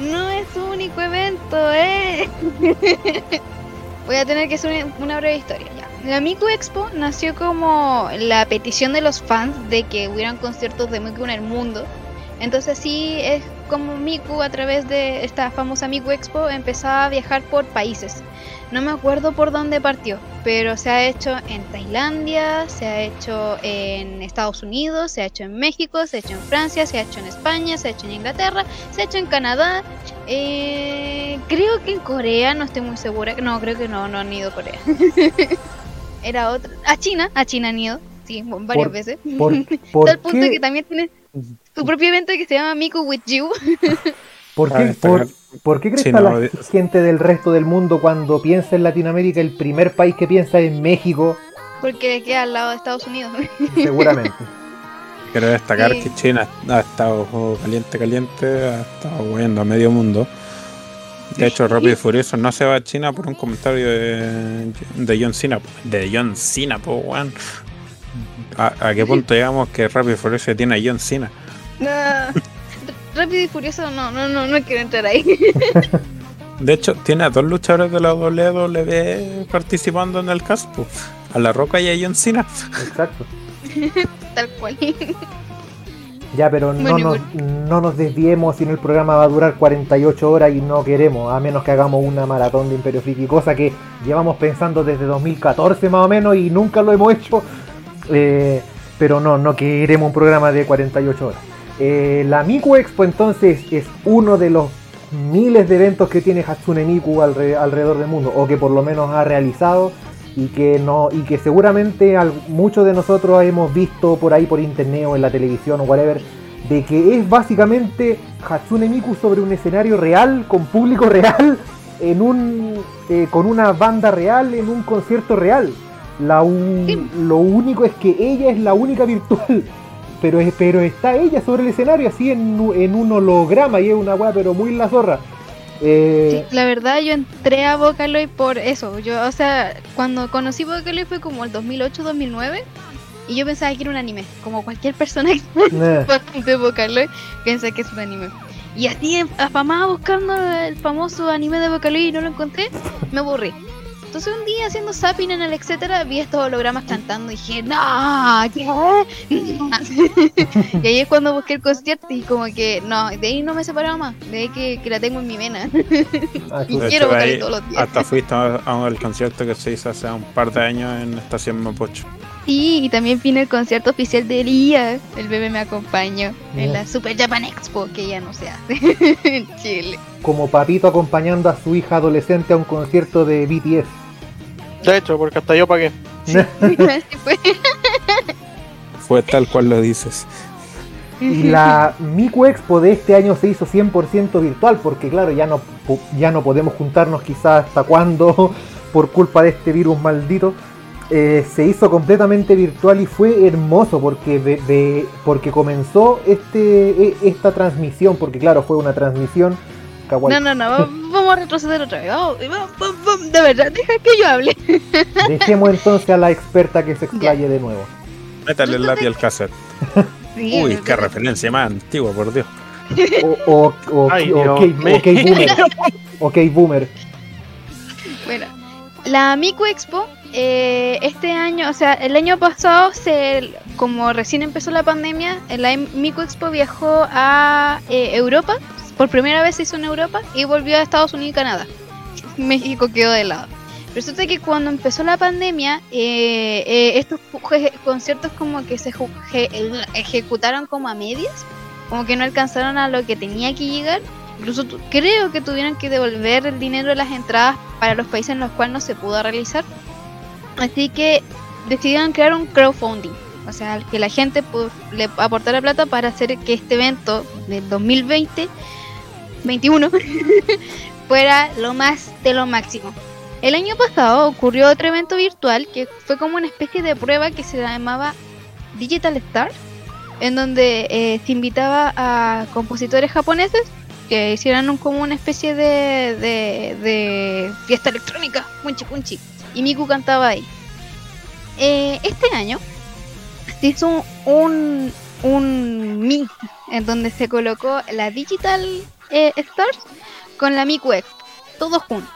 No es su único evento, eh. (laughs) Voy a tener que hacer una- una breve historia. La Miku Expo nació como la petición de los fans de que hubieran conciertos de Miku en el mundo. Entonces sí es como Miku a través de esta famosa Miku Expo empezaba a viajar por países. No me acuerdo por dónde partió, pero se ha hecho en Tailandia, se ha hecho en Estados Unidos, se ha hecho en México, se ha hecho en Francia, se ha hecho en España, se ha hecho en Inglaterra, se ha hecho en Canadá. eh, creo que en Corea, no estoy muy segura. No, creo que no, no han ido a Corea. (laughs) Era otra. A China, a China han ido, sí, varias Por- veces. ¿Por, (laughs) por Tal punto qué, que también tiene su propio evento que se llama Miku with You. (laughs) por Cabe qué- por- por qué crees Sí, que no, la gente del resto del mundo cuando piensa en Latinoamérica, el primer país que piensa es México? Porque queda al lado de Estados Unidos. (laughs) Seguramente. Quiero destacar Sí. que China ha estado caliente, caliente, ha estado moviendo a medio mundo. De hecho, Rápido y Furioso no se va a China por un comentario de, de John Cena. De John Cena, po, weón. ¿A, a qué punto llegamos que Rápido y Furioso tiene a John Cena? No. Rápido y Furioso, no, no, no, no quiero entrar ahí. (laughs) De hecho, tiene a dos luchadores de la WWE participando en el cast, po. A La Roca y a John Cena. Exacto. (laughs) Tal cual. Ya, pero no Bueno, nos, no nos desviemos, si no el programa va a durar 48 horas y no queremos, a menos que hagamos una maratón de Imperio Friki, cosa que llevamos pensando desde 2014 más o menos y nunca lo hemos hecho. Eh, pero no, no queremos un programa de 48 horas. Eh, la Miku Expo entonces es uno de los miles de eventos que tiene Hatsune Miku alre- alrededor del mundo, o que por lo menos ha realizado y que no y que seguramente muchos de nosotros hemos visto por ahí por internet o en la televisión o whatever de que es básicamente Hatsune Miku sobre un escenario real con público real (laughs) en un eh, con una banda real en un concierto real la Sí. lo único es que ella es la única virtual (laughs) pero pero está ella sobre el escenario así en un holograma y es una weá pero muy la zorra Eh, Sí, la verdad yo entré a Vocaloid por eso. Yo, o sea, cuando conocí Vocaloid fue como el 2008-2009 y yo pensaba que era un anime, como cualquier persona que nah. (laughs) de Vocaloid piensa que es un anime. Y así afamada buscando el famoso anime de Vocaloid y no lo encontré, me aburrí. Entonces un día haciendo zapping en el etcétera vi estos hologramas cantando y dije, no, ¿qué? (laughs) y ahí es cuando busqué el concierto y como que, no, de ahí no me separaba más, de ahí que, que la tengo en mi vena. (laughs) Ah, Y. De quiero ahí todos los días. hasta fuiste a, a un concierto que se hizo hace un par de años en Estación Mapocho. Sí, y también vino el concierto oficial de Ria. El bebé me acompañó en la Super Japan Expo, que ya no se hace (laughs) en Chile. como papito acompañando a su hija adolescente a un concierto de BTS. De hecho, porque hasta yo pagué. (laughs) Fue. Tal cual lo dices. Y la Miku Expo de este año se hizo 100% virtual porque claro, ya no, ya no podemos juntarnos quizás hasta cuándo (laughs) por culpa de este virus maldito. Eh, se hizo completamente virtual y fue hermoso porque, de- de- porque comenzó este, e- esta transmisión, porque claro, fue una transmisión. Kawaii. No, no, no, va- vamos a retroceder otra vez. Vamos, vamos, vamos, vamos, de verdad, deja que yo hable. (laughs) Dejemos entonces a la experta que se explaye de nuevo. Métale el lápiz al cassette. Sí, Uy, qué referencia más antigua, por Dios. O, o, o- (laughs) Ay, ok, Dios mío. ok, boomer. (laughs) Ok, boomer. Bueno, la Miku Expo, eh, este año, o sea, el año pasado, se, como recién empezó la pandemia, la Miku Expo viajó a eh, Europa, por primera vez se hizo en Europa, y volvió a Estados Unidos y Canadá. México quedó de lado. Resulta que cuando empezó la pandemia, eh, eh, estos conciertos como que se ejecutaron como a medias, como que no alcanzaron a lo que tenía que llegar. Incluso creo que tuvieron que devolver el dinero de las entradas para los países en los cuales no se pudo realizar. Así que decidieron crear un crowdfunding. O sea, que la gente le aportara plata para hacer que este evento del 2020, 21, (laughs) fuera lo más de lo máximo. El año pasado ocurrió otro evento virtual que fue como una especie de prueba que se llamaba Digital Star, en donde eh, se invitaba a compositores japoneses que hicieran un- como una especie de, fiesta electrónica, punchi punchi, y Miku cantaba ahí. Eh, este año se hizo un, un mix en donde se colocó la Digital eh, Stars con la Miku Expo, todos juntos.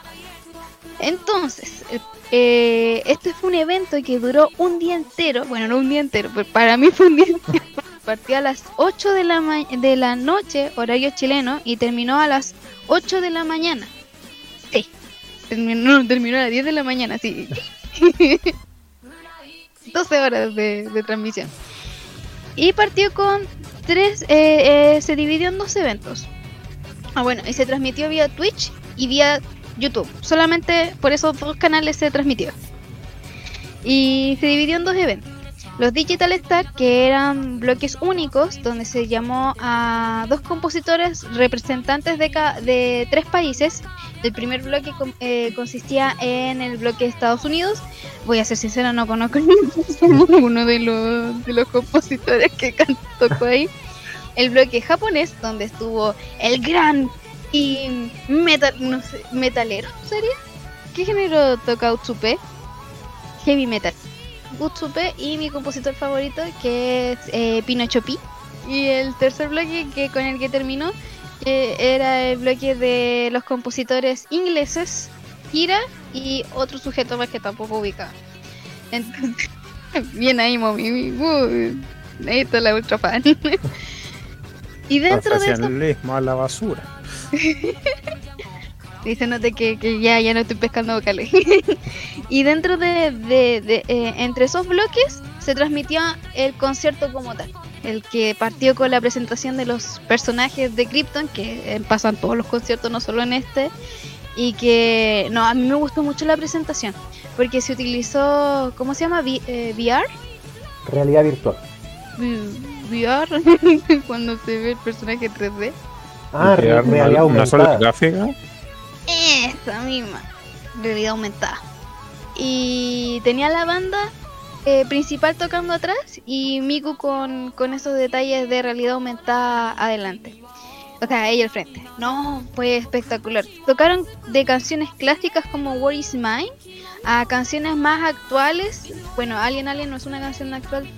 Entonces, eh, este fue un evento que duró un día entero, bueno, no un día entero, pero para mí fue un día entero. (laughs) Partió a las 8 de la, ma- de la noche, horario chileno, y terminó a las 8 de la mañana. Sí, terminó, terminó a las 10 de la mañana, sí. (laughs) 12 horas de, de transmisión. Y partió con tres, eh, eh, se dividió en dos eventos. Ah, bueno, y se transmitió vía Twitch y vía YouTube. Solamente por esos dos canales se transmitió. Y se dividió en dos eventos. Los Digital Star, que eran bloques únicos, donde se llamó a dos compositores representantes de, de tres países. El primer bloque eh, consistía en el bloque de Estados Unidos. Voy a ser sincera, no conozco (laughs) ninguno de los, de los compositores que tocó ahí. El bloque japonés, donde estuvo el gran y metal, no sé, metalero, ¿sería? ¿Qué género toca Utsupe? Heavy metal. Utsupe y mi compositor favorito que es eh, Pinocho Pi. Y el tercer bloque que con el que terminó que era el bloque de los compositores ingleses, Kira y otro sujeto más que tampoco ubicaba. Entonces, (laughs) bien ahí, mami. Uh, está la ultra fan. (laughs) y dentro de eso, a la basura. (laughs) diciéndote que, que ya, ya no estoy pescando vocales. (laughs) y dentro de, de- de, eh, entre esos bloques se transmitió el concierto como tal. El que partió con la presentación de los personajes de Krypton, que eh, pasan todos los conciertos, no solo en este. Y que, no, a mí me gustó mucho la presentación. Porque se utilizó, ¿cómo se llama? V- eh, VR. Realidad virtual. V- VR, (laughs) cuando se ve el personaje 3D. Ah, realidad una, una sola aumentada. gráfica. Esa misma. Realidad aumentada. Y tenía la banda eh, principal tocando atrás y Miku con, con esos detalles de realidad aumentada adelante. O sea, ella al frente. No, fue espectacular. Tocaron de canciones clásicas como What is Mine a canciones más actuales. Bueno, Alien Alien no es una canción actual,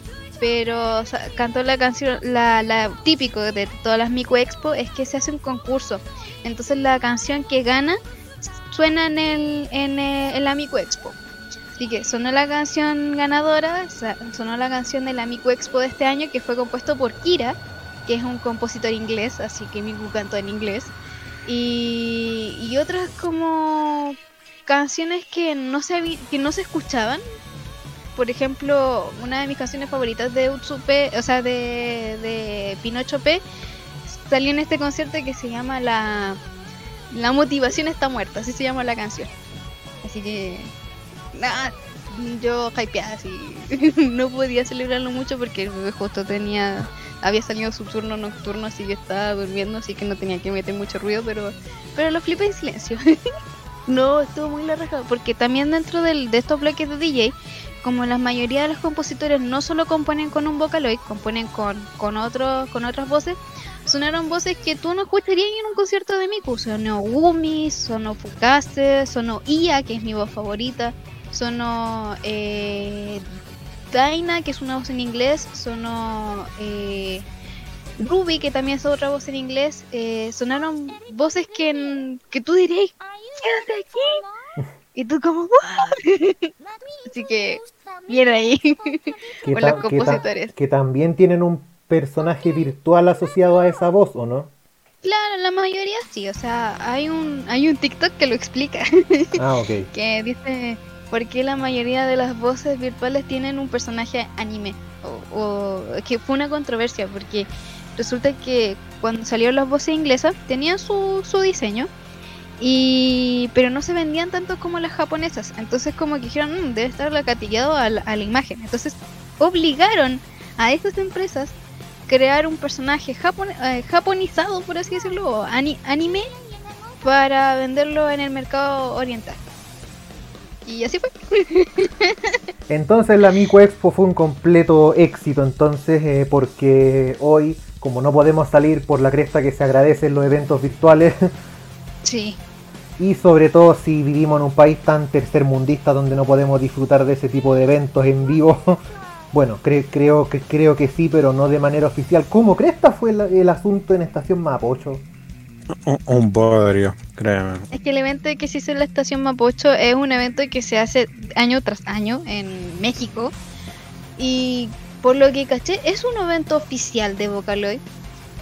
pero cantó la canción, la, la típico de todas las Miku Expo es que se hace un concurso. Entonces la canción que gana suena en el en, eh, en la Miku Expo. Así que sonó la canción ganadora, sonó la canción de la Miku Expo de este año que fue compuesto por Kira, que es un compositor inglés, así que Miku cantó en inglés. Y, y otras como canciones que no se que no se escuchaban. Por ejemplo, una de mis canciones favoritas de Utsupe, o sea, de, de Pinocho P, salió en este concierto que se llama La, la motivación está muerta, así se llama la canción. Así que, nada, yo hypeada, así. (laughs) no podía celebrarlo mucho porque justo tenía, había salido su turno nocturno, así que estaba durmiendo, así que no tenía que meter mucho ruido, pero, pero lo flipé en silencio. (laughs) no, estuvo muy la raja, porque también dentro del, de estos bloques de DJ, como la mayoría de los compositores no solo componen con un Vocaloid, componen con, con, otros, con otras voces, sonaron voces que tú no escucharías en un concierto de Miku. Sonó Gumi, sonó Fukase, sonó Ia, que es mi voz favorita, sonó eh, Daina, que es una voz en inglés, sonó eh, Ruby, que también es otra voz en inglés. Eh, sonaron voces que, que tú dirías, quédate aquí. Y tú como. (laughs) Así que, bien ahí. (laughs) Que, Con los que ta- compositores. que también tienen un personaje virtual asociado a esa voz, ¿o no? Claro, la mayoría sí, o sea, hay un hay un TikTok que lo explica, (laughs) Ah, ok. que dice por qué la mayoría de las voces virtuales tienen un personaje anime, o, o- que fue una controversia, porque resulta que cuando salieron las voces inglesas tenían su, su diseño, Y, pero no se vendían tanto como las japonesas. Entonces como que dijeron, "Mm, debe estar catillado a la, a la imagen. Entonces obligaron a estas empresas crear un personaje japon- eh, japonizado, por así decirlo, o ani- anime, para venderlo en el mercado oriental. Y así fue. (laughs) Entonces la Miku Expo fue un completo éxito, entonces, eh, porque hoy, como no podemos salir por la cresta que se agradecen los eventos virtuales, (laughs) Sí. Y sobre todo si vivimos en un país tan tercermundista donde no podemos disfrutar de ese tipo de eventos en vivo, (laughs) bueno, cre- creo, que, creo que sí, pero no de manera oficial. ¿Cómo cresta fue el asunto en Estación Mapocho? Un, un bodrio, créeme. Es que el evento que se hizo en la estación Mapocho es un evento que se hace año tras año en México. Y por lo que caché, es un evento oficial de Vocaloid.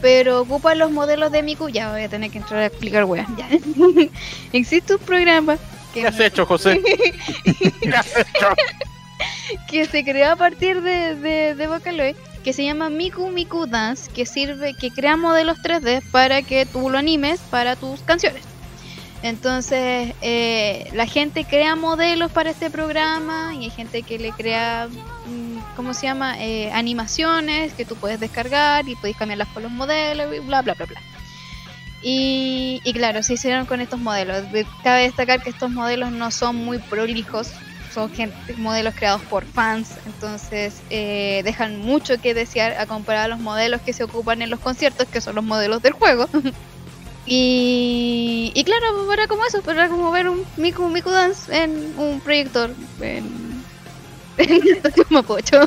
Pero ocupa los modelos de Miku. Ya voy a tener que entrar a explicar, weón. Ya. (laughs) Existe un programa que, ¿Qué has hecho, José? (laughs) ¿Qué has hecho? que se creó a partir de, de, de Vocaloid que se llama Miku Miku Dance, que sirve, que crea modelos 3D para que tú lo animes para tus canciones. Entonces, eh, la gente crea modelos para este programa y hay gente que le crea, mm, ¿cómo se llama? Eh, animaciones que tú puedes descargar y puedes cambiarlas con los modelos y bla, bla, bla, bla. Y, y claro, se hicieron con estos modelos. De- Cabe destacar que estos modelos no son muy prolijos, son gente, modelos creados por fans, entonces eh, dejan mucho que desear a comparar a los modelos que se ocupan en los conciertos, que son los modelos del juego. (laughs) y, y claro, era como eso, era como ver un Miku Miku Dance en un proyector en, (laughs) en la estación Mapocho.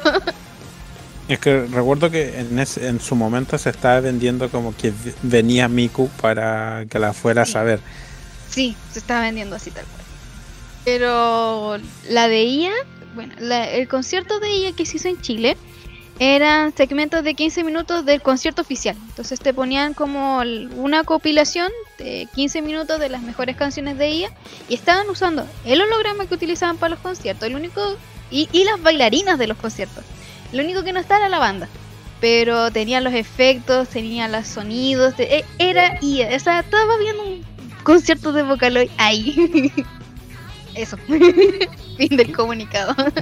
Es que recuerdo que en, ese- en su momento se estaba vendiendo como que venía Miku para que la fuera a saber. Sí, se está vendiendo así tal cual. Pero la de IA, bueno, la- el concierto de IA que se hizo en Chile eran segmentos de 15 minutos del concierto oficial. Entonces te ponían como una compilación de 15 minutos de las mejores canciones de IA y estaban usando el holograma que utilizaban para los conciertos, el único y, y las bailarinas de los conciertos. Lo único que no estaba era la banda. Pero tenían los efectos, tenían los sonidos, te- e- era IA. O sea, estaba viendo un concierto de Vocaloid ahí. (laughs) Eso. (laughs) fin del comunicado. (laughs)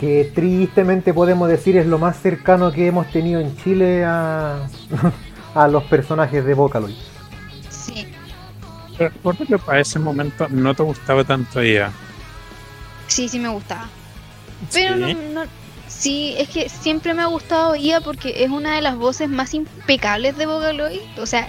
Que tristemente podemos decir es lo más cercano que hemos tenido en Chile a, a los personajes de Vocaloid. sí. Recuerdo que para ese momento no te gustaba tanto ella. Sí, sí me gustaba. Pero Sí. no, no- sí, es que siempre me ha gustado IA porque es una de las voces más impecables de Vocaloid. O sea,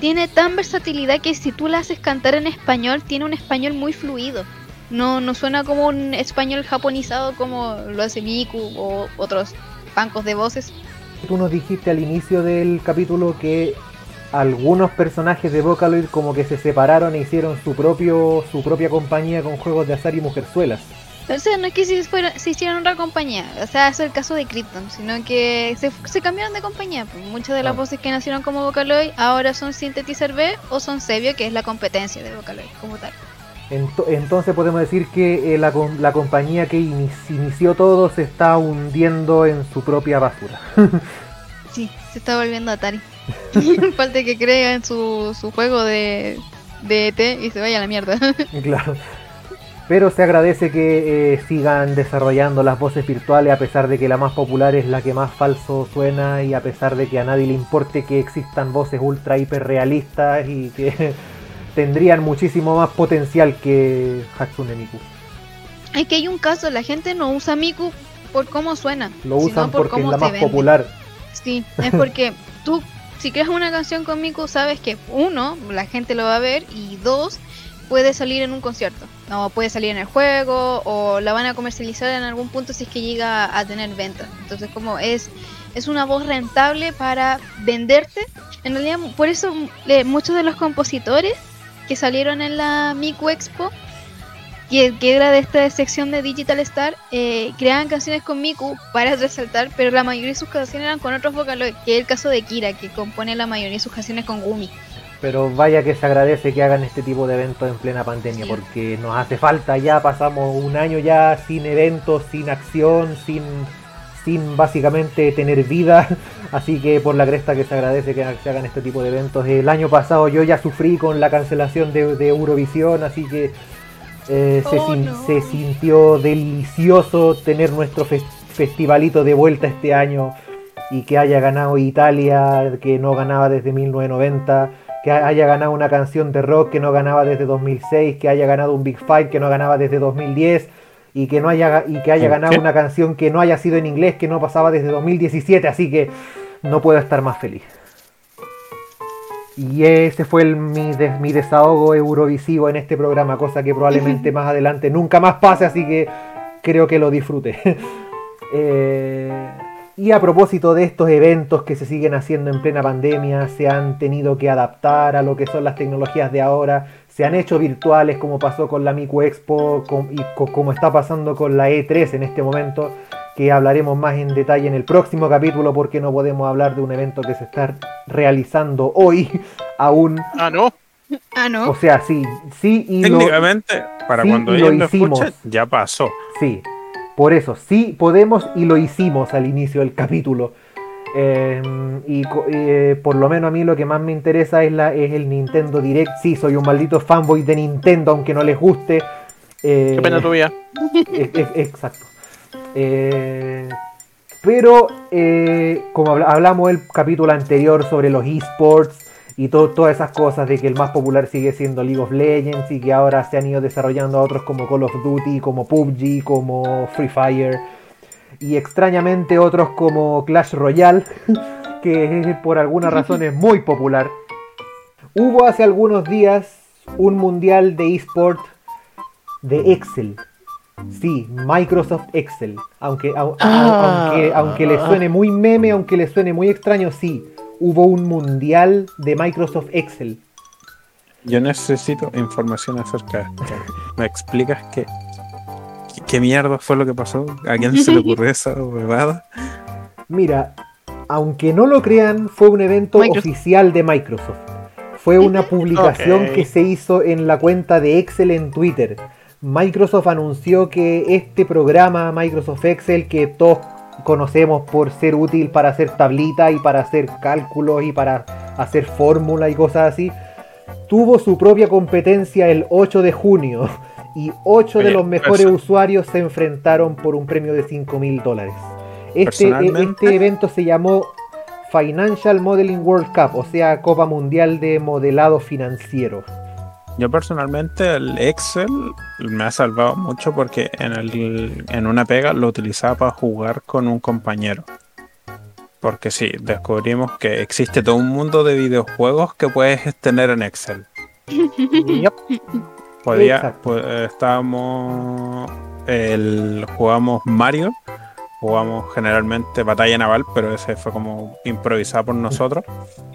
tiene tan versatilidad que si tú la haces cantar en español, tiene un español muy fluido. No, no suena como un español japonizado como lo hace Miku o otros bancos de voces. Tú nos dijiste al inicio del capítulo que algunos personajes de Vocaloid como que se separaron e hicieron su propio su propia compañía con juegos de azar y mujerzuelas. O sea, no es que se, fuera, se hicieron otra compañía, o sea, es el caso de Krypton, sino que se, se cambiaron de compañía. pues, muchas de las Ah. voces que nacieron como Vocaloid ahora son Synthetizer B o son Sebio, que es la competencia de Vocaloid como tal. Ento- entonces podemos decir que eh, la, la compañía que ini- inició todo se está hundiendo en su propia basura. (laughs) Sí, se está volviendo Atari. (laughs) Falta que crea en su, su juego de, de ET y se vaya a la mierda. claro. Pero se agradece que eh, sigan desarrollando las voces virtuales a pesar de que la más popular es la que más falso suena y a pesar de que a nadie le importe que existan voces ultra hiper realistas y que (laughs) tendrían muchísimo más potencial que Hatsune Miku. es que hay un caso, la gente no usa Miku por cómo suena, Lo usan por porque es cómo la se más vende. popular. Sí, es porque tú, si creas una canción con Miku, sabes que uno, la gente lo va a ver, y dos, puede salir en un concierto, o puede salir en el juego, o la van a comercializar en algún punto si es que llega a tener ventas. Entonces, como es, es una voz rentable para venderte. En realidad, por eso eh, muchos de los compositores que salieron en la Miku Expo que, que era de esta sección de Digital Star, eh, creaban canciones con Miku para resaltar, pero la mayoría de sus canciones eran con otros vocaloides, que es el caso de Kira, que compone la mayoría de sus canciones con Gumi. Pero vaya que se agradece que hagan este tipo de eventos en plena pandemia, porque nos hace falta ya, pasamos un año ya sin eventos, sin acción, sin, sin básicamente tener vida. (laughs) Así que por la cresta que se agradece que se hagan este tipo de eventos. El año pasado yo ya sufrí con la cancelación de, de Eurovisión, así que eh, se, Oh, sin- no. se sintió delicioso tener nuestro fes- festivalito de vuelta este año y que haya ganado Italia, que no ganaba desde 1990, que haya ganado una canción de rock que no ganaba desde 2006, que haya ganado un Big Five que no ganaba desde 2010 y que no haya y que haya ¿Un ganado qué? una canción que no haya sido en inglés que no pasaba desde 2017, así que no puedo estar más feliz. Y ese fue el- mi, des- mi desahogo eurovisivo en este programa, cosa que probablemente (laughs) más adelante nunca más pase, así que creo que lo disfrute. (laughs) Eh, y a propósito de estos eventos que se siguen haciendo en plena pandemia, se han tenido que adaptar a lo que son las tecnologías de ahora, se han hecho virtuales como pasó con la Miku Expo y co- como está pasando con la E3 en este momento, que hablaremos más en detalle en el próximo capítulo porque no podemos hablar de un evento que se está realizando hoy (laughs) aún. Ah, no. Ah, O no. sea, sí, sí y lo, Técnicamente, para sí, cuando lo lo hicimos. escuchen, ya pasó. Sí, por eso, sí podemos y lo hicimos al inicio del capítulo. Eh, y eh, por lo menos a mí lo que más me interesa es, la, es el Nintendo Direct. Sí, soy un maldito fanboy de Nintendo, aunque no les guste. Eh, Qué pena tu vida. exacto. Eh, pero, eh, como habla- hablamos el capítulo anterior sobre los esports y to- todas esas cosas de que el más popular sigue siendo League of Legends y que ahora se han ido desarrollando a otros como Call of Duty, como PUBG, como Free Fire y extrañamente otros como Clash Royale, (laughs) que por alguna razón es muy popular. Hubo hace algunos días un mundial de esport de Excel. Sí, Microsoft Excel. Aunque, au- Ah. aunque, aunque le suene muy meme, aunque le suene muy extraño, sí. Hubo un mundial de Microsoft Excel. Yo necesito información acerca de esto. ¿Me explicas qué, qué, mierda fue lo que pasó? ¿A quién se le (laughs) ocurrió esa huevada? Mira, aunque no lo crean, fue un evento Microsoft. oficial de Microsoft. Fue una (laughs) publicación que se hizo en la cuenta de Excel en Twitter. Microsoft anunció que este programa, Microsoft Excel, que todos conocemos por ser útil para hacer tablitas y para hacer cálculos y para hacer fórmulas y cosas así, tuvo su propia competencia el 8 de junio (laughs) y 8 de los mejores perso- usuarios se enfrentaron por un premio de 5 mil dólares. Este, Personalmente- este evento se llamó Financial Modeling World Cup, o sea, Copa Mundial de Modelado Financiero. Yo personalmente el Excel me ha salvado mucho porque en, el, en una pega lo utilizaba para jugar con un compañero. Porque sí, descubrimos que existe todo un mundo de videojuegos que puedes tener en Excel. (laughs) Yep. Podía, pues, estábamos, el, jugamos Mario, jugamos generalmente Batalla Naval, pero ese fue como improvisado por nosotros. (laughs)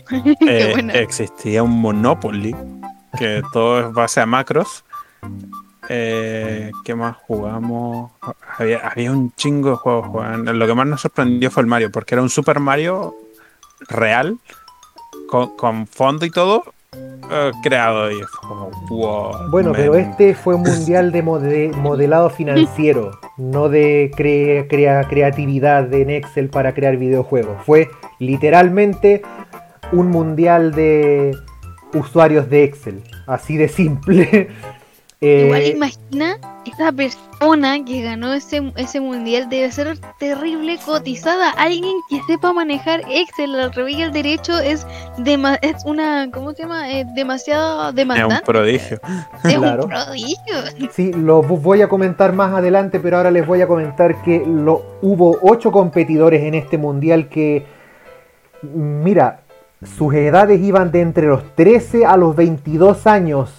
Eh, existía un Monopoly, que todo es base a macros. Eh, ¿Qué más jugamos? Había, había un chingo de juegos. jugaban. Lo que más nos sorprendió fue el Mario, porque era un Super Mario real, con, con fondo y todo, eh, creado. Y fue como, wow. Bueno, pero este fue un mundial de mode- modelado financiero, no de cre- crea- creatividad en Excel para crear videojuegos. Fue literalmente un mundial de usuarios de Excel, así de simple. (laughs) Eh, Igual imagina esa persona que ganó ese, ese mundial debe ser terrible cotizada. Alguien que sepa manejar Excel al revés y al derecho es dema- es una ¿cómo se llama? Eh, demasiado Es un demandante. prodigio. Es Claro. un prodigio. Sí, lo vo- voy a comentar más adelante, pero ahora les voy a comentar que lo, hubo ocho competidores en este mundial que, mira, sus edades iban de entre los 13 a los 22 años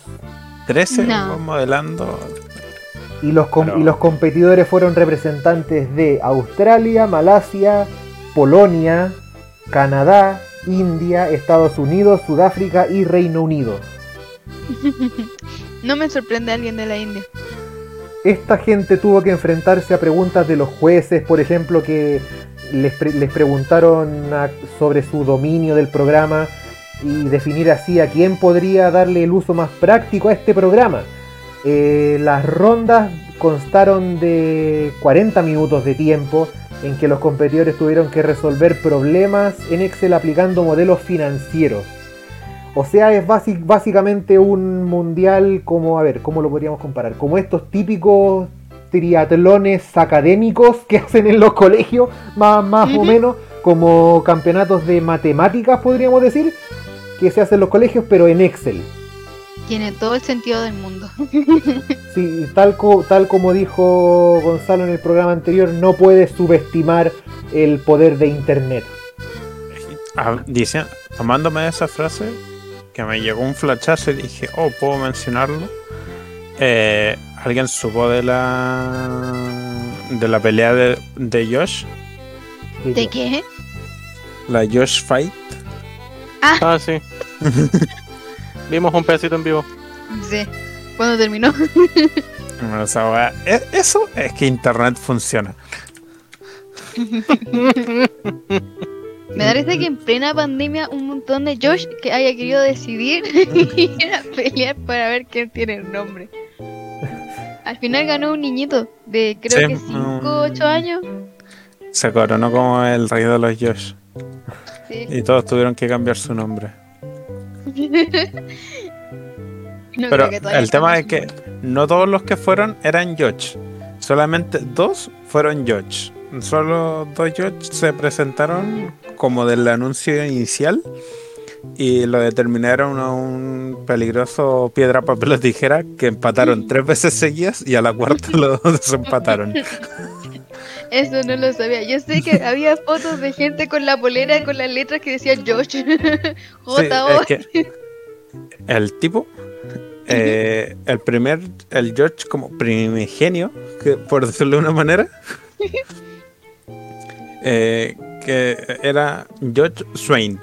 13 No. modelando. y los, com- Pero- y los competidores fueron representantes de Australia, Malasia, Polonia, Canadá, India, Estados Unidos, Sudáfrica y Reino Unido. (laughs) No me sorprende alguien de la India. esta gente tuvo que enfrentarse a preguntas de los jueces, por ejemplo, que les, pre- les preguntaron sobre su dominio del programa y definir así a quién podría darle el uso más práctico a este programa. Eh, las rondas constaron de 40 minutos de tiempo en que los competidores tuvieron que resolver problemas en Excel aplicando modelos financieros. O sea, es básicamente un mundial como, a ver, ¿cómo lo podríamos comparar? Como estos típicos triatlones académicos que (laughs) hacen en los colegios, más, más o menos, como campeonatos de matemáticas, podríamos decir, que se hacen en los colegios, pero en Excel. Tiene todo el sentido del mundo. (laughs) Sí, tal, co- tal como dijo Gonzalo en el programa anterior, no puedes subestimar el poder de Internet. Ah, Dice, tomándome esa frase, que me llegó un flashazo y dije, oh, ¿puedo mencionarlo? Eh, ¿Alguien supo de la de la pelea de, de Josh? ¿De qué? La Josh Fight. Ah, sí. (laughs) Vimos un pedacito en vivo. Sí. ¿Cuándo terminó? O sea, wea, e- eso es que internet funciona. (laughs) Me da risa que en plena pandemia un montón de Josh que haya querido decidir (laughs) ir a pelear para ver quién tiene el nombre. Al final ganó un niñito de creo Sí, que 5 um, 8 años. Se coronó como el rey de los Josh. Sí. Y todos tuvieron que cambiar su nombre. (laughs) No Pero el tema es que no todos los que fueron eran Josh. Solamente dos fueron Josh. Solo dos Josh se presentaron como del anuncio inicial y lo determinaron a un peligroso piedra, papel o tijera que empataron tres veces seguidas y a la cuarta lo (laughs) desempataron. Eso no lo sabía. Yo sé que había fotos de gente con la polera con las letras que decía. (laughs) Sí, J-O. es que el tipo, (laughs) eh, el primer, el George como primigenio, que, por decirlo de una manera, eh, que era George Swain.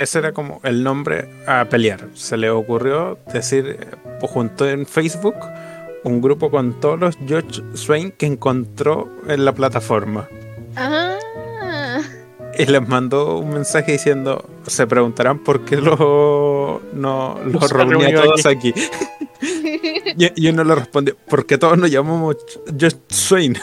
Ese era como el nombre a pelear. Se le ocurrió decir, eh, juntó en Facebook un grupo con todos los George Swain que encontró en la plataforma. Ah. Y les mandó un mensaje diciendo, se preguntarán por qué lo, no, los reuní a reunió todos aquí. (laughs) Y, y uno le respondió, porque todos nos llamamos Just Swain.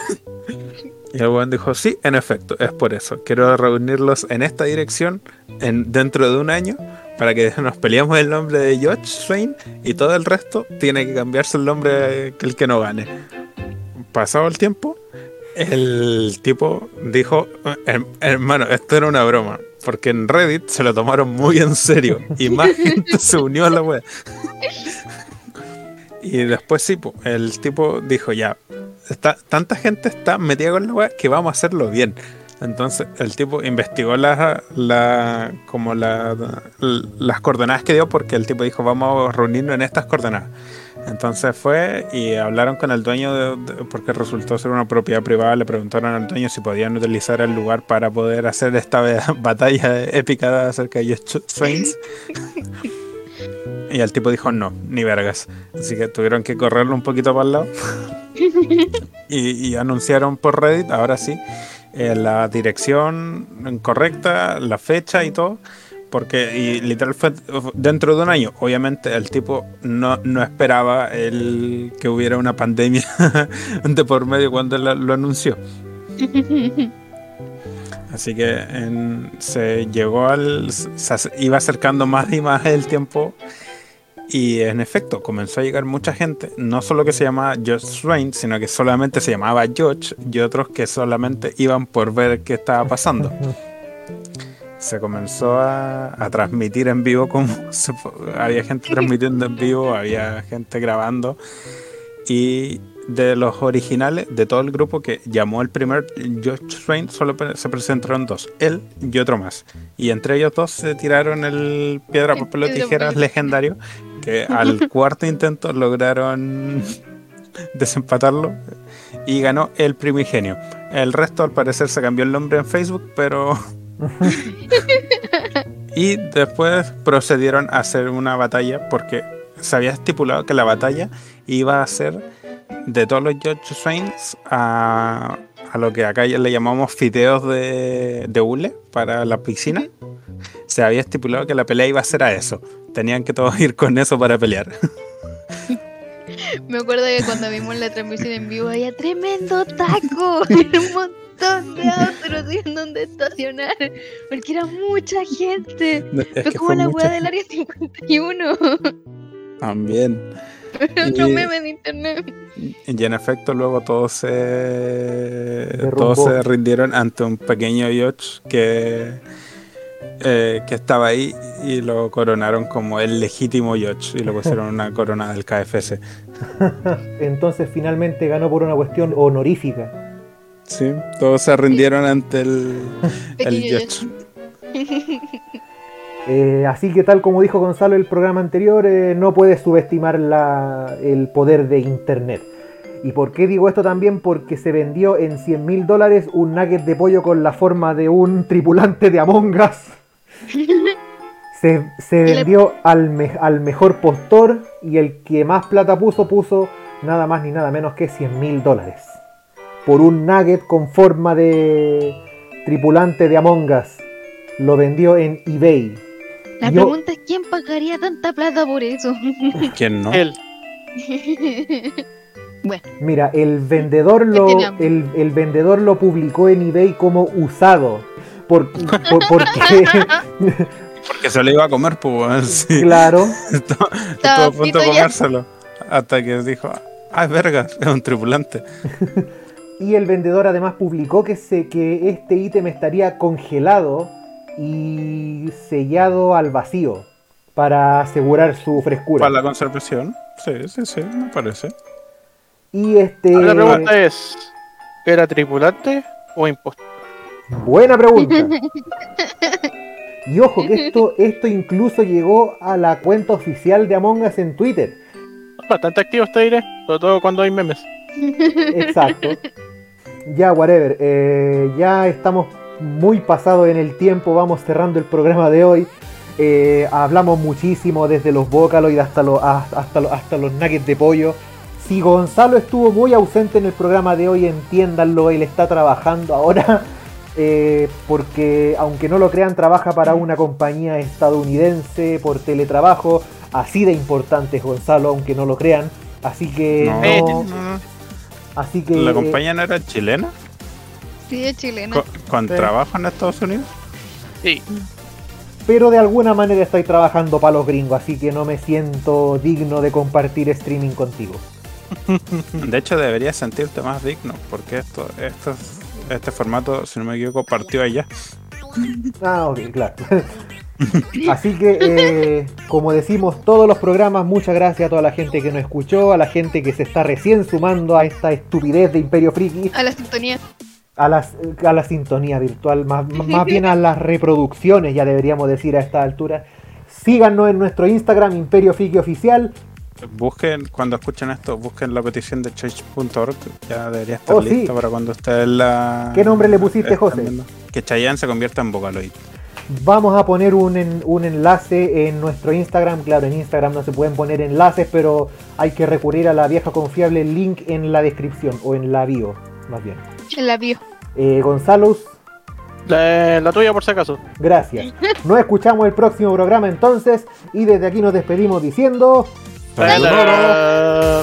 Y el buen dijo, sí, en efecto, es por eso. Quiero reunirlos en esta dirección en, dentro de un año para que (laughs) nos peleemos el nombre de George Swain y todo el resto tiene que cambiarse el nombre que el que no gane. Pasado el tiempo, el tipo dijo, "Her- hermano, esto era una broma. Porque en Reddit se lo tomaron muy en serio y (laughs) más gente se unió a la web. (laughs) Y después sí, el tipo dijo ya, está, tanta gente está metida con la web que vamos a hacerlo bien. Entonces el tipo investigó la, la, como la, las coordenadas que dio porque el tipo dijo vamos a reunirnos en estas coordenadas. Entonces fue y hablaron con el dueño porque resultó ser una propiedad privada. Le preguntaron al dueño si podían utilizar el lugar para poder hacer esta batalla épica acerca de Josh Swains. Y el tipo dijo no, ni vergas. Así que tuvieron que correrlo un poquito para el lado. (laughs) y, y anunciaron por Reddit, ahora sí, eh, la dirección correcta, la fecha y todo. Porque, y literal fue dentro de un año. Obviamente el tipo no, no esperaba el, que hubiera una pandemia (laughs) de por medio cuando lo anunció. (laughs) Así que en- se llegó al. Se iba acercando más y más el tiempo. Y en efecto, comenzó a llegar mucha gente, no solo que se llamaba George Swain, sino que solamente se llamaba George y otros que solamente iban por ver qué estaba pasando. (laughs) Se comenzó a, a transmitir en vivo, como (laughs) se había gente transmitiendo en vivo, había gente grabando. Y de los originales, de todo el grupo que llamó el primer George Swain, solo se presentaron dos, él y otro más. Y entre ellos dos se tiraron el piedra, El papel o tijeras legendario, que al (laughs) cuarto intento lograron (laughs) desempatarlo y ganó el primigenio. El resto al parecer se cambió el nombre en Facebook, pero... (laughs) y después procedieron a hacer una batalla porque se había estipulado que la batalla iba a ser de todos los George Swains a, a lo que acá ya le llamamos fiteos de, de hule para la piscina. Se había estipulado que la pelea iba a ser a eso. Tenían que todos (laughs) ir con eso para pelear. Me acuerdo que cuando vimos la transmisión en vivo había tremendo taco. (laughs) Un montón de autos no sabían dónde estacionar. Porque era mucha gente. (laughs) Es Fue como la mucha del área 51. También. (laughs) Otro Y- meme de internet. Y en efecto luego todos se Derrumbó. todos se rindieron ante un pequeño yacht que eh, que estaba ahí y lo coronaron como el legítimo yacht y le pusieron una (laughs) corona del KFC. (laughs) Entonces finalmente ganó por una cuestión honorífica. Sí, todos se rindieron ante el, el yacht. Eh, así que tal como dijo Gonzalo en el programa anterior, eh, no puedes subestimar la- el poder de Internet. ¿Y por qué digo esto también? Porque se vendió en 100 mil dólares un nugget de pollo con la forma de un tripulante de Among Us. (laughs) Se, se vendió al, me- al mejor postor y el que más plata puso puso nada más ni nada menos que 100 mil dólares. Por un nugget con forma de tripulante de Among Us. Lo vendió en eBay. La Yo- pregunta es: ¿quién pagaría tanta plata por eso? (laughs) ¿Quién no? Él. (laughs) Mira, el vendedor lo, hambre. el, el vendedor lo publicó en eBay como usado. Por, por- porque, (laughs) Porque se lo iba a comer, pues sí. claro, Estuvo a punto de ya. comérselo. Hasta que dijo, ah, es verga, es un tripulante. y el vendedor además publicó que, se, que este ítem estaría congelado y sellado al vacío para asegurar su frescura. Para la conservación. Sí, sí, sí, me parece. Y este... La pregunta es: ¿era tripulante o impostor? Buena pregunta. Y ojo que esto, esto incluso llegó a la cuenta oficial de Among Us en Twitter. Bastante activo te diré, sobre todo cuando hay memes. Exacto. Ya, whatever. eh, ya estamos muy pasados en el tiempo. Vamos cerrando el programa de hoy. Eh, hablamos muchísimo desde los Vocaloid hasta, los hasta, los- hasta los nuggets de pollo. Si Gonzalo estuvo muy ausente en el programa de hoy, entiéndanlo, él está trabajando ahora. (laughs) eh, porque aunque no lo crean, trabaja para una compañía estadounidense por teletrabajo. Así de importante es Gonzalo, aunque no lo crean. Así que No. Así que ¿La compañía no era chilena? Sí, es chilena. ¿Con, con Sí. trabajo en Estados Unidos? Sí. pero de alguna manera estoy trabajando para los gringos, así que no me siento digno de compartir streaming contigo. De hecho, deberías sentirte más digno, porque esto, esto, este formato, si no me equivoco, partió allá. Ah, ok, claro. (laughs) Así que, eh, como decimos todos los programas, muchas gracias a toda la gente que nos escuchó, a la gente que se está recién sumando a esta estupidez de Imperio Friki, A la sintonía. A, las, a la sintonía virtual, más, (laughs) más bien a las reproducciones, ya deberíamos decir a esta altura. Síganos en nuestro Instagram, Imperio Friki Oficial. Busquen, cuando escuchen esto, busquen la petición de change.org. Ya debería estar Oh, sí. lista para cuando ustedes la. ¿Qué nombre le pusiste, José? viendo. Que Chayanne se convierta en Vocaloid. Vamos a poner un, en- un enlace en nuestro Instagram. Claro, en Instagram no se pueden poner enlaces, pero hay que recurrir a la vieja confiable link en la descripción o en la bio, más bien. En la bio. Eh, Gonzalo, La, la tuya por si acaso. gracias. (laughs) Nos escuchamos el próximo programa entonces y desde aquí nos despedimos diciendo... Sayonara. Sayonara.